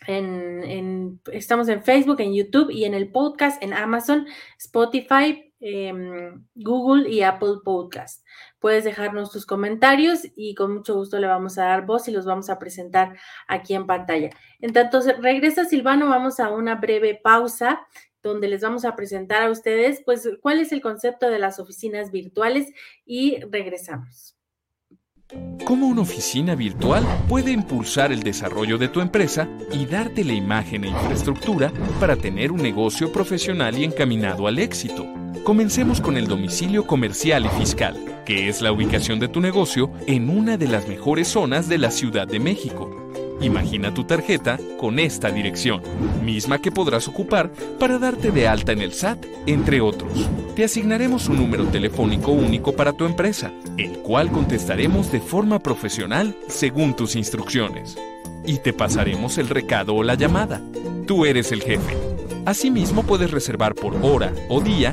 en, estamos en Facebook, en YouTube y en el podcast en Amazon, Spotify, Google y Apple Podcast. Puedes dejarnos tus comentarios y con mucho gusto le vamos a dar voz y los vamos a presentar aquí en pantalla. En tanto regresa Silvano, vamos a una breve pausa donde les vamos a presentar a ustedes, pues, cuál es el concepto de las oficinas virtuales y regresamos. ¿Cómo una oficina virtual puede impulsar el desarrollo de tu empresa y darte la imagen e infraestructura para tener un negocio profesional y encaminado al éxito? Comencemos con el domicilio comercial y fiscal, que es la ubicación de tu negocio en una de las mejores zonas de la Ciudad de México. Imagina tu tarjeta con esta dirección, misma que podrás ocupar para darte de alta en el SAT, entre otros. Te asignaremos un número telefónico único para tu empresa, el cual contestaremos de forma profesional según tus instrucciones. Y te pasaremos el recado o la llamada. Tú eres el jefe. Asimismo puedes reservar por hora o día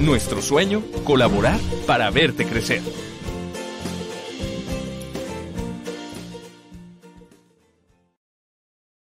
Nuestro sueño, colaborar para verte crecer.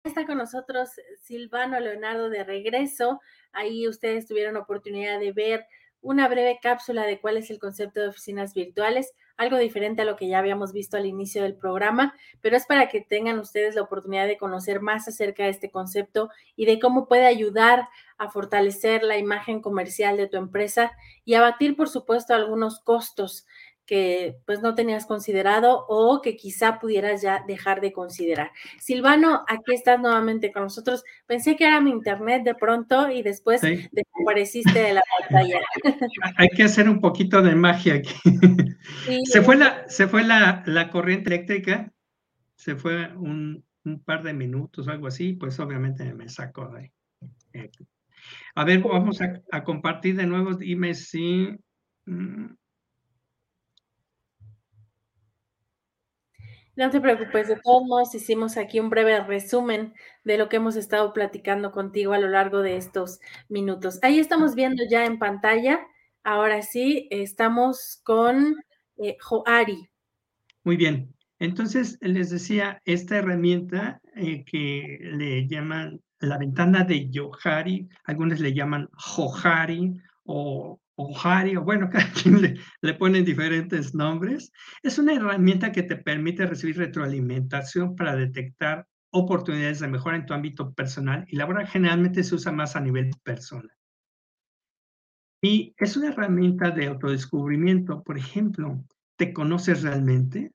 Está con nosotros Silvano Leonardo de regreso. Ahí ustedes tuvieron oportunidad de ver una breve cápsula de cuál es el concepto de oficinas virtuales, algo diferente a lo que ya habíamos visto al inicio del programa, pero es para que tengan ustedes la oportunidad de conocer más acerca de este concepto y de cómo puede ayudar a fortalecer la imagen comercial de tu empresa y abatir, por supuesto, algunos costos que pues no tenías considerado o que quizá pudieras ya dejar de considerar. Silvano, aquí estás nuevamente con nosotros. Pensé que era mi internet de pronto y después desapareciste de la pantalla. Hay que hacer un poquito de magia aquí. Se fue la, se fue la, corriente eléctrica, se fue un, par de minutos, algo así, pues obviamente me sacó de aquí. A ver, vamos a, compartir de nuevo. Dime si... Mm. No te preocupes, de todos modos hicimos aquí un breve resumen de lo que hemos estado platicando contigo a lo largo de estos minutos. Ahí estamos viendo ya en pantalla, ahora sí, estamos con eh, Joari. Muy bien, entonces les decía, esta herramienta eh, que le llaman la ventana de Johari, algunos le llaman Johari o o Hari, o bueno, cada quien le, le ponen diferentes nombres. Es una herramienta que te permite recibir retroalimentación para detectar oportunidades de mejora en tu ámbito personal y laboral. Generalmente se usa más a nivel personal. Y es una herramienta de autodescubrimiento. Por ejemplo, ¿te conoces realmente?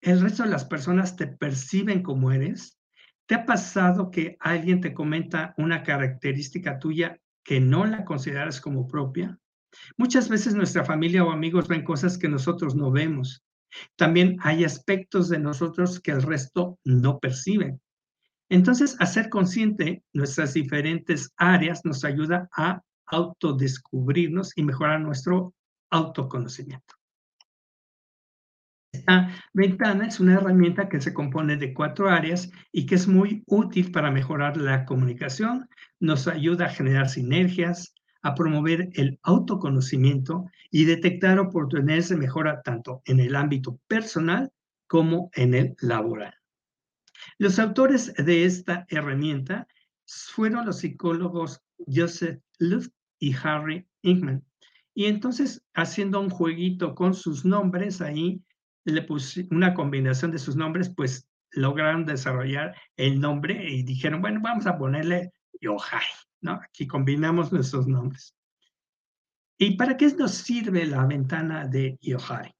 ¿El resto de las personas te perciben como eres? ¿Te ha pasado que alguien te comenta una característica tuya que no la consideras como propia? Muchas veces nuestra familia o amigos ven cosas que nosotros no vemos. También hay aspectos de nosotros que el resto no percibe. Entonces, hacer consciente nuestras diferentes áreas nos ayuda a autodescubrirnos y mejorar nuestro autoconocimiento. Esta ventana es una herramienta que se compone de cuatro áreas y que es muy útil para mejorar la comunicación, nos ayuda a generar sinergias, a promover el autoconocimiento y detectar oportunidades de mejora tanto en el ámbito personal como en el laboral. Los autores de esta herramienta fueron los psicólogos Joseph Luft y Harry Ingman. Y entonces, haciendo un jueguito con sus nombres ahí, le puse una combinación de sus nombres, pues lograron desarrollar el nombre y dijeron, bueno, vamos a ponerle Yohai. Aquí combinamos nuestros nombres. ¿Y para qué nos sirve la ventana de Yohari?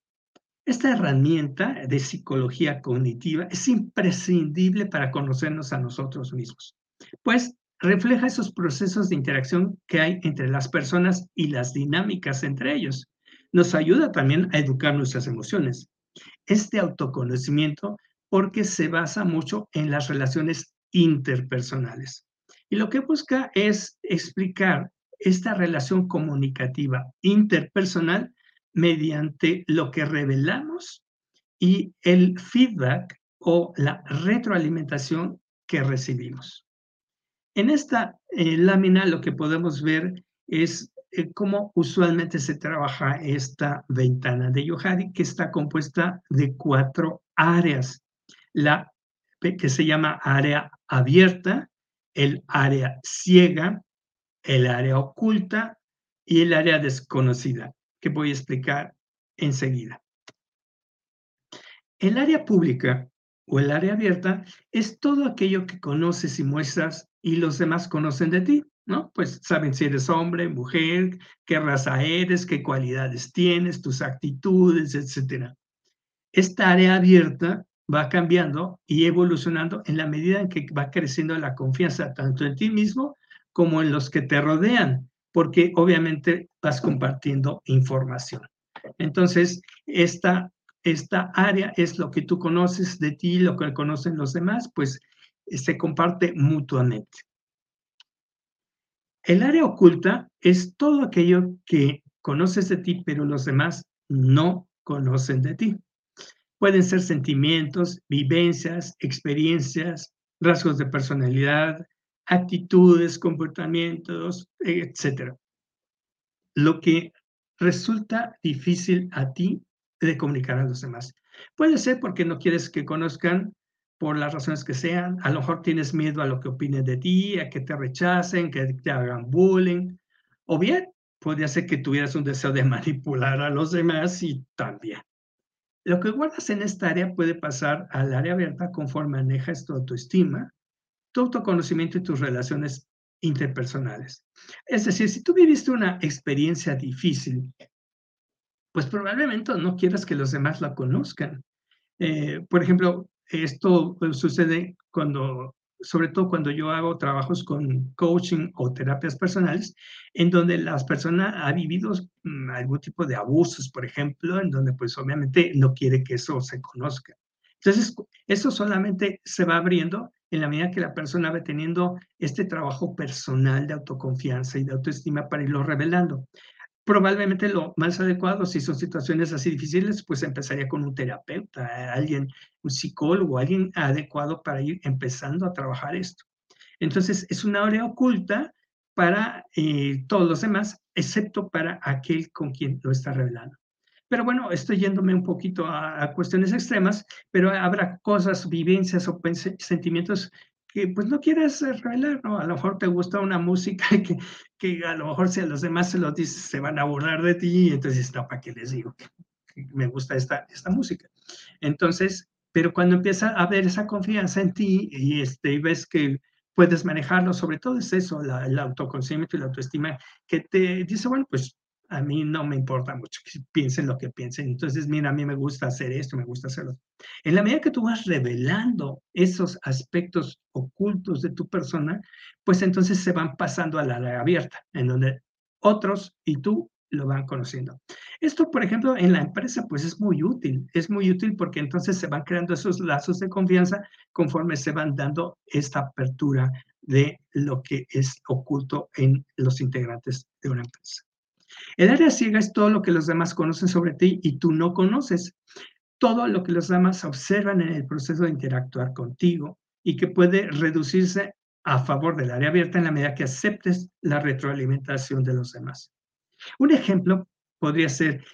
Esta herramienta de psicología cognitiva es imprescindible para conocernos a nosotros mismos, pues refleja esos procesos de interacción que hay entre las personas y las dinámicas entre ellos. Nos ayuda también a educar nuestras emociones. Este autoconocimiento porque se basa mucho en las relaciones interpersonales. Y lo que busca es explicar esta relación comunicativa interpersonal mediante lo que revelamos y el feedback o la retroalimentación que recibimos. En esta eh, lámina lo que podemos ver es eh, cómo usualmente se trabaja esta ventana de Yohari, que está compuesta de cuatro áreas. La que se llama área abierta, el área ciega, el área oculta y el área desconocida, que voy a explicar enseguida. El área pública o el área abierta es todo aquello que conoces y muestras y los demás conocen de ti, ¿no? Pues saben si eres hombre, mujer, qué raza eres, qué cualidades tienes, tus actitudes, etc. Esta área abierta va cambiando y evolucionando en la medida en que va creciendo la confianza tanto en ti mismo como en los que te rodean, porque obviamente vas compartiendo información. Entonces, esta, esta área es lo que tú conoces de ti, lo que conocen los demás, pues se comparte mutuamente. El área oculta es todo aquello que conoces de ti, pero los demás no conocen de ti. Pueden ser sentimientos, vivencias, experiencias, rasgos de personalidad, actitudes, comportamientos, etc. Lo que resulta difícil a ti de comunicar a los demás. Puede ser porque no quieres que conozcan por las razones que sean. A lo mejor tienes miedo a lo que opinen de ti, a que te rechacen, que te hagan bullying. O bien, podría ser que tuvieras un deseo de manipular a los demás y también. Lo que guardas en esta área puede pasar al área abierta conforme manejas tu autoestima, tu autoconocimiento y tus relaciones interpersonales. Es decir, si tú viviste una experiencia difícil, pues probablemente no quieras que los demás la conozcan. Eh, por ejemplo, esto sucede cuando sobre todo cuando yo hago trabajos con coaching o terapias personales, en donde las personas han vivido mm, algún tipo de abusos, por ejemplo, en donde pues obviamente no quiere que eso se conozca. Entonces, eso solamente se va abriendo en la medida que la persona va teniendo este trabajo personal de autoconfianza y de autoestima para irlo revelando probablemente lo más adecuado, si son situaciones así difíciles, pues empezaría con un terapeuta, alguien, un psicólogo, alguien adecuado para ir empezando a trabajar esto. Entonces, es una área oculta para eh, todos los demás, excepto para aquel con quien lo está revelando. Pero bueno, estoy yéndome un poquito a, a cuestiones extremas, pero habrá cosas, vivencias o sentimientos que pues no quieres revelar, ¿no? A lo mejor te gusta una música que, que a lo mejor si a los demás se lo dices se van a burlar de ti, entonces no, ¿para qué les digo que, me gusta esta, esta música? Entonces, pero cuando empieza a haber esa confianza en ti y, este, y ves que puedes manejarlo, sobre todo es eso, el autoconocimiento y la autoestima, que te dice, bueno, pues a mí no me importa mucho que piensen lo que piensen. Entonces, mira, a mí me gusta hacer esto, me gusta hacerlo. En la medida que tú vas revelando esos aspectos ocultos de tu persona, pues entonces se van pasando a la área abierta, en donde otros y tú lo van conociendo. Esto, por ejemplo, en la empresa, pues es muy útil, es muy útil porque entonces se van creando esos lazos de confianza conforme se van dando esta apertura de lo que es oculto en los integrantes de una empresa. El área ciega es todo lo que los demás conocen sobre ti y tú no conoces. Todo lo que los demás observan en el proceso de interactuar contigo y que puede reducirse a favor del área abierta en la medida que aceptes la retroalimentación de los demás. Un ejemplo podría ser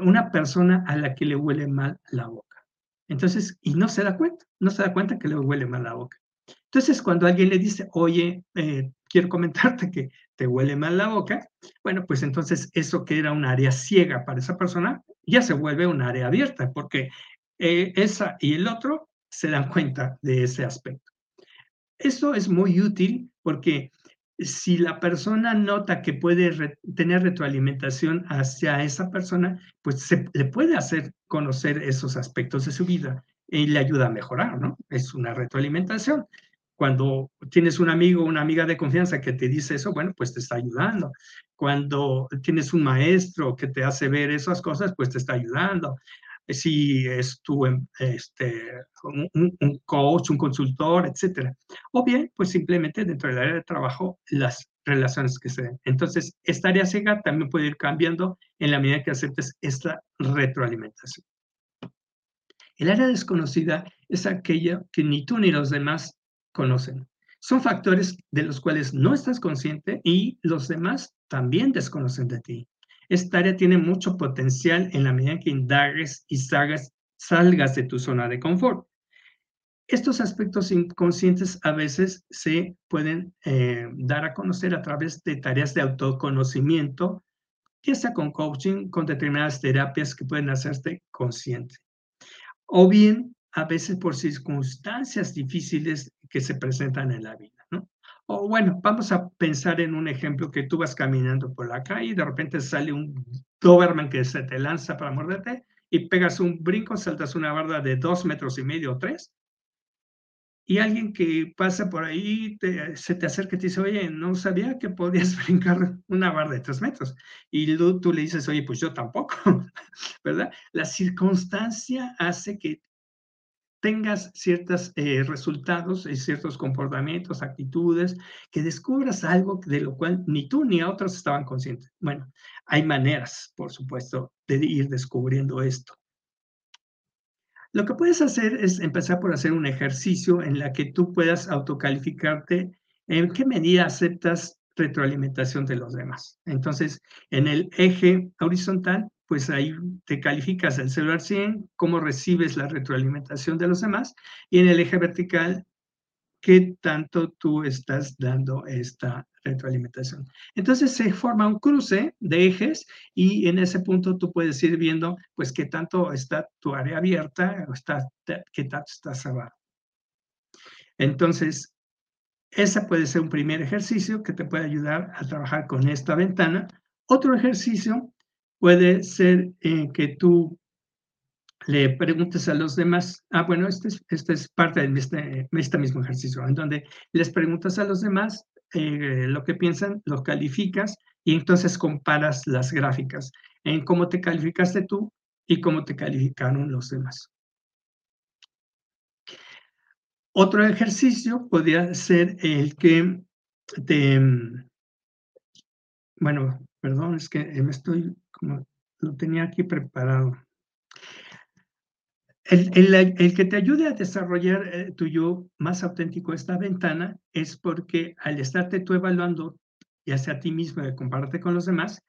una persona a la que le huele mal la boca. Entonces, y no se da cuenta, no se da cuenta que le huele mal la boca. Entonces, cuando alguien le dice, oye, eh, quiero comentarte que te huele mal la boca, bueno, pues entonces eso que era un área ciega para esa persona ya se vuelve un área abierta, porque eh, esa y el otro se dan cuenta de ese aspecto. Eso es muy útil porque si la persona nota que puede tener retroalimentación hacia esa persona, pues se le puede hacer conocer esos aspectos de su vida y le ayuda a mejorar, ¿no? Es una retroalimentación. Cuando tienes un amigo o una amiga de confianza que te dice eso, bueno, pues te está ayudando. Cuando tienes un maestro que te hace ver esas cosas, pues te está ayudando. Si es tu em, este, un, coach, un consultor, etcétera. O bien, pues simplemente dentro del área de trabajo, las relaciones que se den. Entonces, esta área ciega también puede ir cambiando en la medida que aceptes esta retroalimentación. El área desconocida es aquella que ni tú ni los demás conocen. Son factores de los cuales no estás consciente y los demás también desconocen de ti. Esta área tiene mucho potencial en la medida que indagues y salgas, salgas de tu zona de confort. Estos aspectos inconscientes a veces se pueden eh, dar a conocer a través de tareas de autoconocimiento, ya sea con coaching, con determinadas terapias que pueden hacerte consciente. O bien a veces por circunstancias difíciles que se presentan en la vida, ¿no? O bueno, vamos a pensar en un ejemplo que tú vas caminando por la calle y de repente sale un Doberman que se te lanza para morderte y pegas un brinco, saltas una barda de dos metros y medio o tres y alguien que pasa por ahí se te acerca y te dice, oye, no sabía que podías brincar una barra de tres metros. Y tú, tú, le dices, oye, pues yo tampoco, ¿verdad? La circunstancia hace que tengas ciertos eh, resultados y ciertos comportamientos, actitudes, que descubras algo de lo cual ni tú ni otros estaban conscientes. Bueno, hay maneras, por supuesto, de ir descubriendo esto. Lo que puedes hacer es empezar por hacer un ejercicio en la que tú puedas autocalificarte en qué medida aceptas retroalimentación de los demás. Entonces, en el eje horizontal, pues ahí te calificas el celular 100, cómo recibes la retroalimentación de los demás, y en el eje vertical, qué tanto tú estás dando esta retroalimentación. Entonces se forma un cruce de ejes y en ese punto tú puedes ir viendo pues qué tanto está tu área abierta o está, qué tanto está cerrado. Entonces, ese puede ser un primer ejercicio que te puede ayudar a trabajar con esta ventana. Otro ejercicio puede ser eh, que tú le preguntes a los demás, ah, bueno, este es, este es parte de este, este, mismo ejercicio, en donde les preguntas a los demás eh, lo que piensan, lo calificas y entonces comparas las gráficas en cómo te calificaste tú y cómo te calificaron los demás. Otro ejercicio podría ser el que te, bueno, perdón, es que me estoy como lo tenía aquí preparado. El, que te ayude a desarrollar eh, tu yo más auténtico esta ventana es porque al estarte tú evaluando, ya sea a ti mismo y compararte con los demás,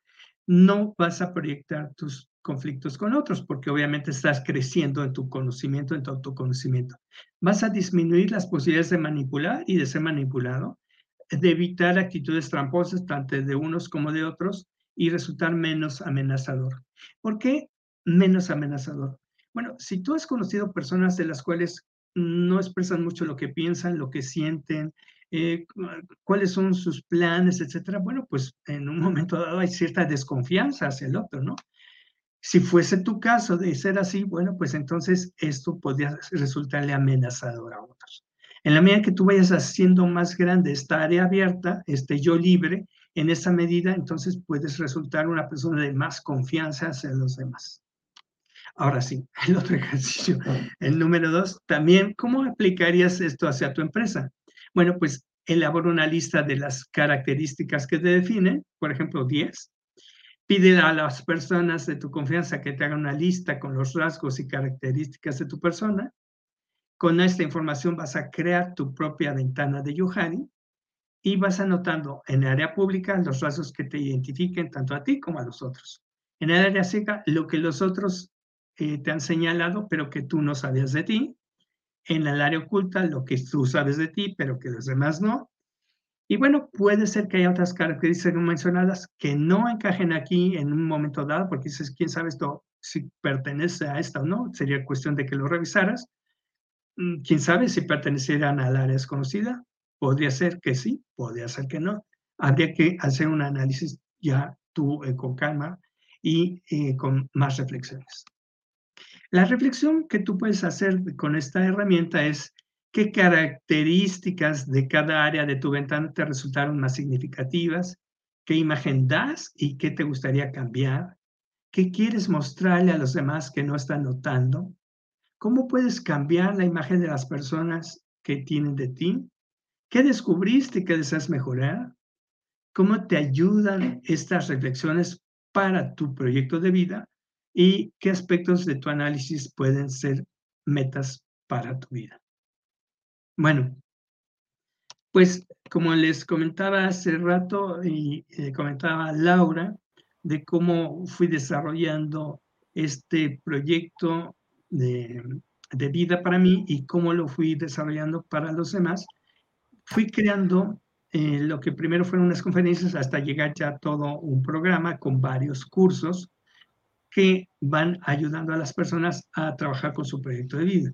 no vas a proyectar tus conflictos con otros, porque obviamente estás creciendo en tu conocimiento, en tu autoconocimiento. Vas a disminuir las posibilidades de manipular y de ser manipulado, de evitar actitudes tramposas, tanto de unos como de otros, y resultar menos amenazador. ¿Por qué menos amenazador? Bueno, si tú has conocido personas de las cuales no expresan mucho lo que piensan, lo que sienten, eh, cuáles son sus planes, etcétera, bueno, pues en un momento dado hay cierta desconfianza hacia el otro, ¿no? Si fuese tu caso de ser así, bueno, pues entonces esto podría resultarle amenazador a otros. En la medida que tú vayas haciendo más grande esta área abierta, este yo libre, en esa medida entonces puedes resultar una persona de más confianza hacia los demás. Ahora sí, el otro ejercicio, el número dos, también, ¿cómo aplicarías esto hacia tu empresa? Bueno, pues elabora una lista de las características que te definen, por ejemplo, 10. Pide a las personas de tu confianza que te hagan una lista con los rasgos y características de tu persona. Con esta información vas a crear tu propia ventana de Yohari y vas anotando en el área pública los rasgos que te identifiquen tanto a ti como a los otros. En el área ciega, lo que los otros eh, te han señalado, pero que tú no sabías de ti en el área oculta lo que tú sabes de ti, pero que los demás no. Y bueno, puede ser que haya otras características mencionadas que no encajen aquí en un momento dado, porque dices, ¿quién sabe esto si pertenece a esta o no? Sería cuestión de que lo revisaras. Mm, ¿Quién sabe si pertenecieran al área desconocida? Podría ser que sí, podría ser que no. Habría que hacer un análisis ya tú eh, con calma y eh, con más reflexiones. La reflexión que tú puedes hacer con esta herramienta es qué características de cada área de tu ventana te resultaron más significativas, qué imagen das y qué te gustaría cambiar, qué quieres mostrarle a los demás que no están notando, cómo puedes cambiar la imagen de las personas que tienen de ti, qué descubriste que deseas mejorar, cómo te ayudan estas reflexiones para tu proyecto de vida y qué aspectos de tu análisis pueden ser metas para tu vida. Bueno, pues como les comentaba hace rato y eh, comentaba Laura de cómo fui desarrollando este proyecto de, vida para mí y cómo lo fui desarrollando para los demás, fui creando eh, lo que primero fueron unas conferencias hasta llegar ya todo un programa con varios cursos que van ayudando a las personas a trabajar con su proyecto de vida.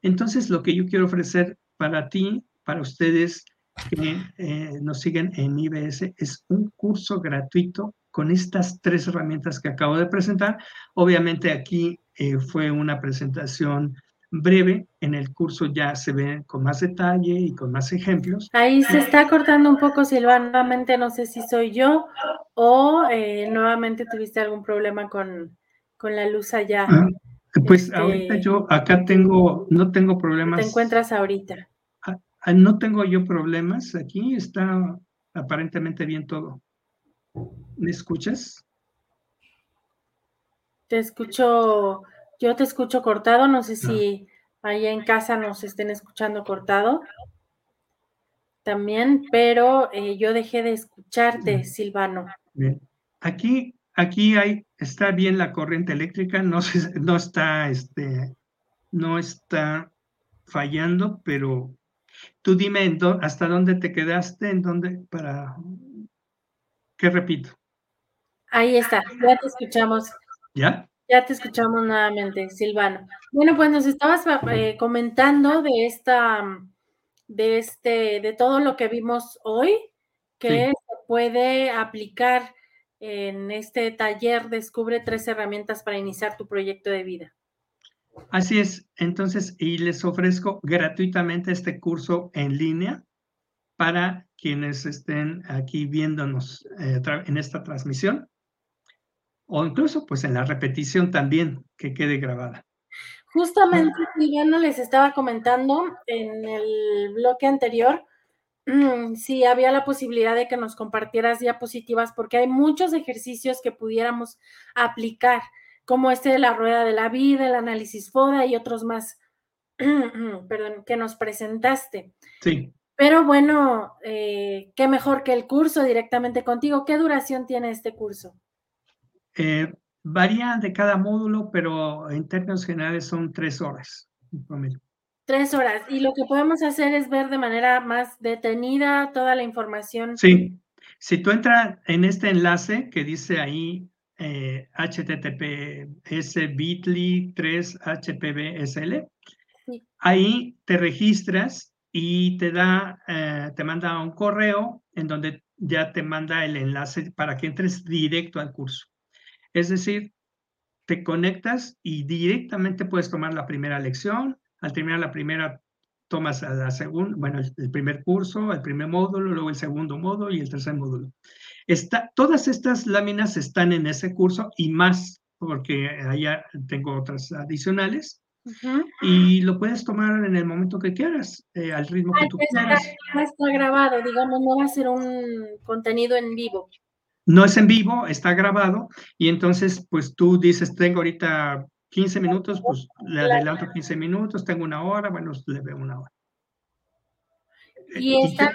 Entonces, lo que yo quiero ofrecer para ti, para ustedes que eh, nos siguen en IBS, es un curso gratuito con estas tres herramientas que acabo de presentar. Obviamente aquí eh, fue una presentación breve, en el curso ya se ve con más detalle y con más ejemplos. Ahí se está cortando un poco, Silvana, nuevamente no sé si soy yo o eh, nuevamente tuviste algún problema con, la luz allá. Ah, pues este, ahorita yo acá tengo, no tengo problemas. ¿Te encuentras ahorita? Ah, ah, no tengo yo problemas, aquí está aparentemente bien todo. ¿Me escuchas? Te escucho yo te escucho cortado, no sé si allá en casa nos estén escuchando cortado también, pero eh, yo dejé de escucharte, Silvano. Bien. Aquí, aquí hay, está bien la corriente eléctrica, no, no está, este, no está fallando, pero tú dime hasta dónde te quedaste, en dónde, para, ¿qué repito? Ahí está, ya te escuchamos. ¿Ya? Ya te escuchamos nuevamente, Silvano. Bueno, pues nos estabas eh, comentando de esta, de este, de todo lo que vimos hoy, que se puede aplicar en este taller Descubre tres herramientas para iniciar tu proyecto de vida. Así es. Entonces, y les ofrezco gratuitamente este curso en línea para quienes estén aquí viéndonos eh, en esta transmisión o incluso pues en la repetición también que quede grabada. Justamente, no les estaba comentando en el bloque anterior mm, si había la posibilidad de que nos compartieras diapositivas, porque hay muchos ejercicios que pudiéramos aplicar, como este de la rueda de la vida, el análisis FODA y otros más, perdón, que nos presentaste. Sí. Pero bueno, eh, qué mejor que el curso directamente contigo. ¿Qué duración tiene este curso? Eh, varía de cada módulo, pero en términos generales son tres horas. Tres horas. Y lo que podemos hacer es ver de manera más detenida toda la información. Sí. Si tú entras en este enlace que dice ahí eh, https bit.ly 3 hpbsl, ahí te registras y te da, eh, te manda un correo en donde ya te manda el enlace para que entres directo al curso. Es decir, te conectas y directamente puedes tomar la primera lección. Al terminar la primera, tomas la segunda, bueno, el primer curso, el primer módulo, luego el segundo módulo y el tercer módulo. Está, todas estas láminas están en ese curso y más, porque allá tengo otras adicionales. Y lo puedes tomar en el momento que quieras, eh, al ritmo que tú quieras. Está grabado, digamos, no va a ser un contenido en vivo. No es en vivo, está grabado y entonces pues tú dices, tengo ahorita 15 minutos, pues le adelanto 15 minutos, tengo una hora, bueno, le veo una hora. Y está,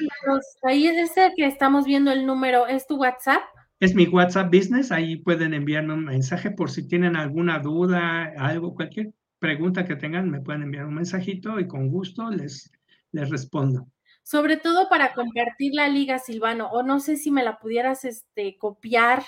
ahí es ese que estamos viendo el número, ¿es tu WhatsApp? Es mi WhatsApp Business, ahí pueden enviarme un mensaje por si tienen alguna duda, algo, cualquier pregunta que tengan, me pueden enviar un mensajito y con gusto les, les respondo sobre todo para compartir la liga, Silvano, o no sé si me la pudieras este, copiar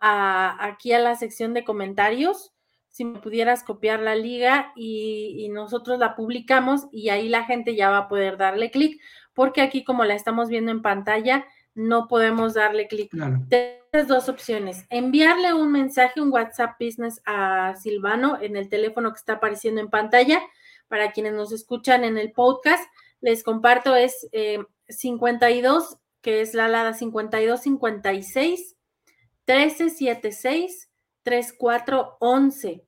aquí a la sección de comentarios, si me pudieras copiar la liga y, nosotros la publicamos y ahí la gente ya va a poder darle clic, porque aquí como la estamos viendo en pantalla, no podemos darle clic. Tienes dos opciones, enviarle un mensaje, un WhatsApp Business a Silvano en el teléfono que está apareciendo en pantalla, para quienes nos escuchan en el podcast, les comparto es 52, eh, que es la alada 5256 1376 3411.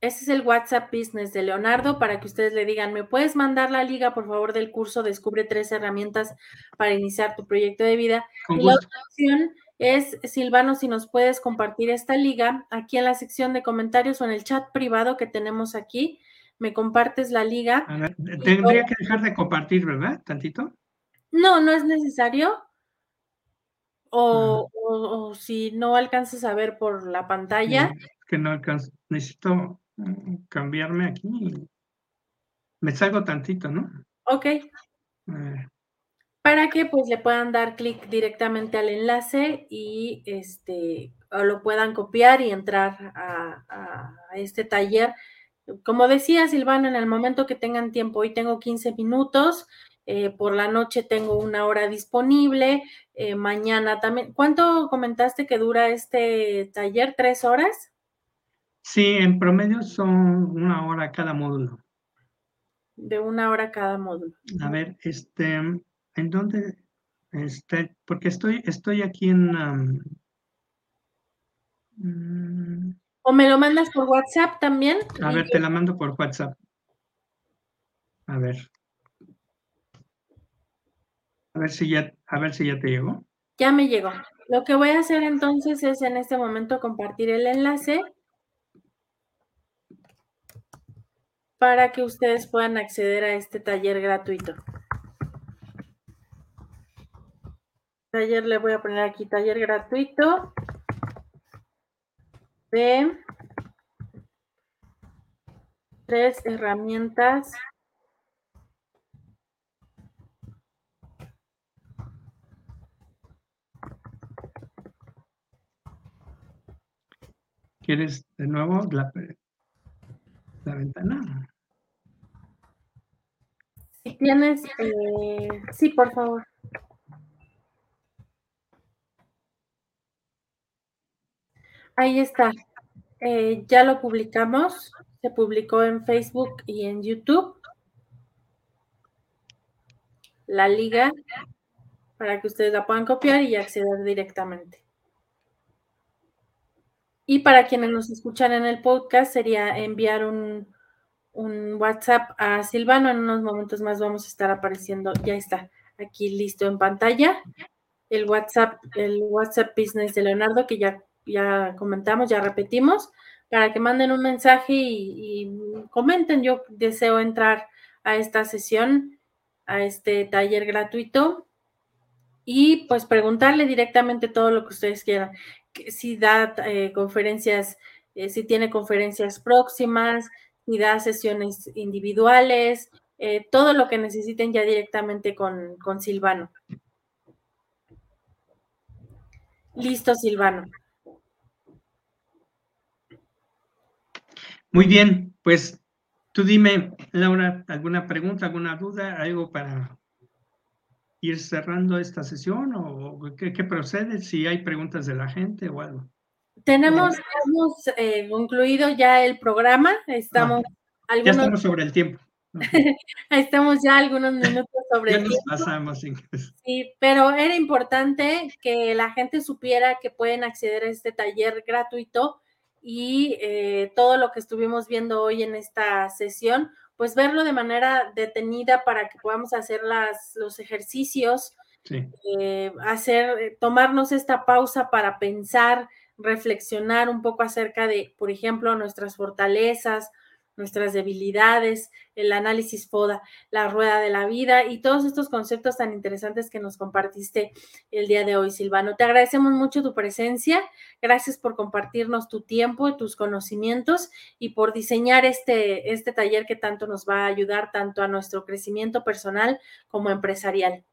Ese es el WhatsApp Business de Leonardo para que ustedes le digan, ¿me puedes mandar la liga, por favor, del curso Descubre tres herramientas para iniciar tu proyecto de vida? y la otra opción es, Silvano, si nos puedes compartir esta liga aquí en la sección de comentarios o en el chat privado que tenemos aquí me compartes la liga. tendría que dejar de compartir, ¿verdad? Tantito. No, no es necesario. O, si no alcanzas a ver por la pantalla. que no alcanzo. Necesito mm, cambiarme aquí. Me salgo tantito, ¿no? Ok. Para que pues le puedan dar clic directamente al enlace y este lo puedan copiar y entrar a, a este taller como decía Silvana, en el momento que tengan tiempo, hoy tengo 15 minutos, eh, por la noche tengo una hora disponible, eh, mañana también. ¿Cuánto comentaste que dura este taller? ¿Tres horas? Sí, en promedio son una hora cada módulo. De una hora cada módulo. A ver, este, ¿en dónde está? Porque estoy, estoy aquí en... Um, ¿O me lo mandas por WhatsApp también? A ver, te la mando por WhatsApp. A ver. A ver si ya, a ver si ya te llegó. Ya me llegó. Lo que voy a hacer entonces es en este momento compartir el enlace para que ustedes puedan acceder a este taller gratuito. Taller, le voy a poner aquí taller gratuito de tres herramientas ¿Quieres de nuevo la, la ventana? Si tienes, eh, sí, por favor. Ahí está. Eh, ya lo publicamos. Se publicó en Facebook y en YouTube. La liga para que ustedes la puedan copiar y acceder directamente. Y para quienes nos escuchan en el podcast, sería enviar un, un WhatsApp a Silvano. En unos momentos más vamos a estar apareciendo. Ya está aquí listo en pantalla. El WhatsApp, el WhatsApp Business de Leonardo, que ya ya comentamos, ya repetimos, para que manden un mensaje y, comenten. Yo deseo entrar a esta sesión, a este taller gratuito y pues preguntarle directamente todo lo que ustedes quieran. si da eh, conferencias, eh, si tiene conferencias próximas, si da sesiones individuales, eh, todo lo que necesiten ya directamente con, con Silvano. Listo, Silvano. Muy bien, pues tú dime, Laura, ¿alguna pregunta, alguna duda, algo para ir cerrando esta sesión o qué, procede? Si hay preguntas de la gente o algo. Tenemos, hemos eh, concluido ya el programa, estamos... Ah, ya estamos sobre el tiempo. estamos ya algunos minutos sobre el tiempo. pasamos. Sí, pero era importante que la gente supiera que pueden acceder a este taller gratuito y eh, todo lo que estuvimos viendo hoy en esta sesión, pues verlo de manera detenida para que podamos hacer las, los ejercicios, eh, hacer, eh, tomarnos esta pausa para pensar, reflexionar un poco acerca de, por ejemplo, nuestras fortalezas, nuestras debilidades, el análisis FODA, la rueda de la vida y todos estos conceptos tan interesantes que nos compartiste el día de hoy, Silvano. Te agradecemos mucho tu presencia, gracias por compartirnos tu tiempo, y tus conocimientos y por diseñar este, este taller que tanto nos va a ayudar tanto a nuestro crecimiento personal como empresarial.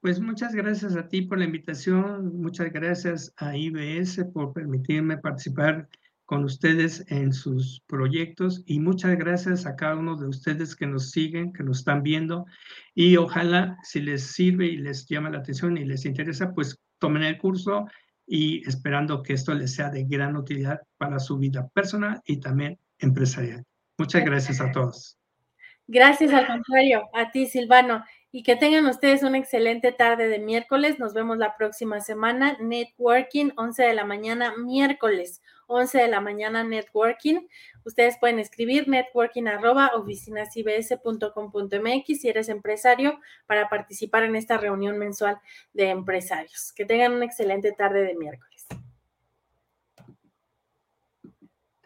Pues muchas gracias a ti por la invitación, muchas gracias a IBS por permitirme participar con ustedes en sus proyectos y muchas gracias a cada uno de ustedes que nos siguen, que nos están viendo y ojalá si les sirve y les llama la atención y les interesa, pues tomen el curso y esperando que esto les sea de gran utilidad para su vida personal y también empresarial. Muchas gracias a todos. Gracias al contrario, a ti Silvano y que tengan ustedes una excelente tarde de miércoles. Nos vemos la próxima semana. Networking, 11 de la mañana, miércoles, 11 de la mañana, networking. Ustedes pueden escribir networking arroba si eres empresario para participar en esta reunión mensual de empresarios. Que tengan una excelente tarde de miércoles.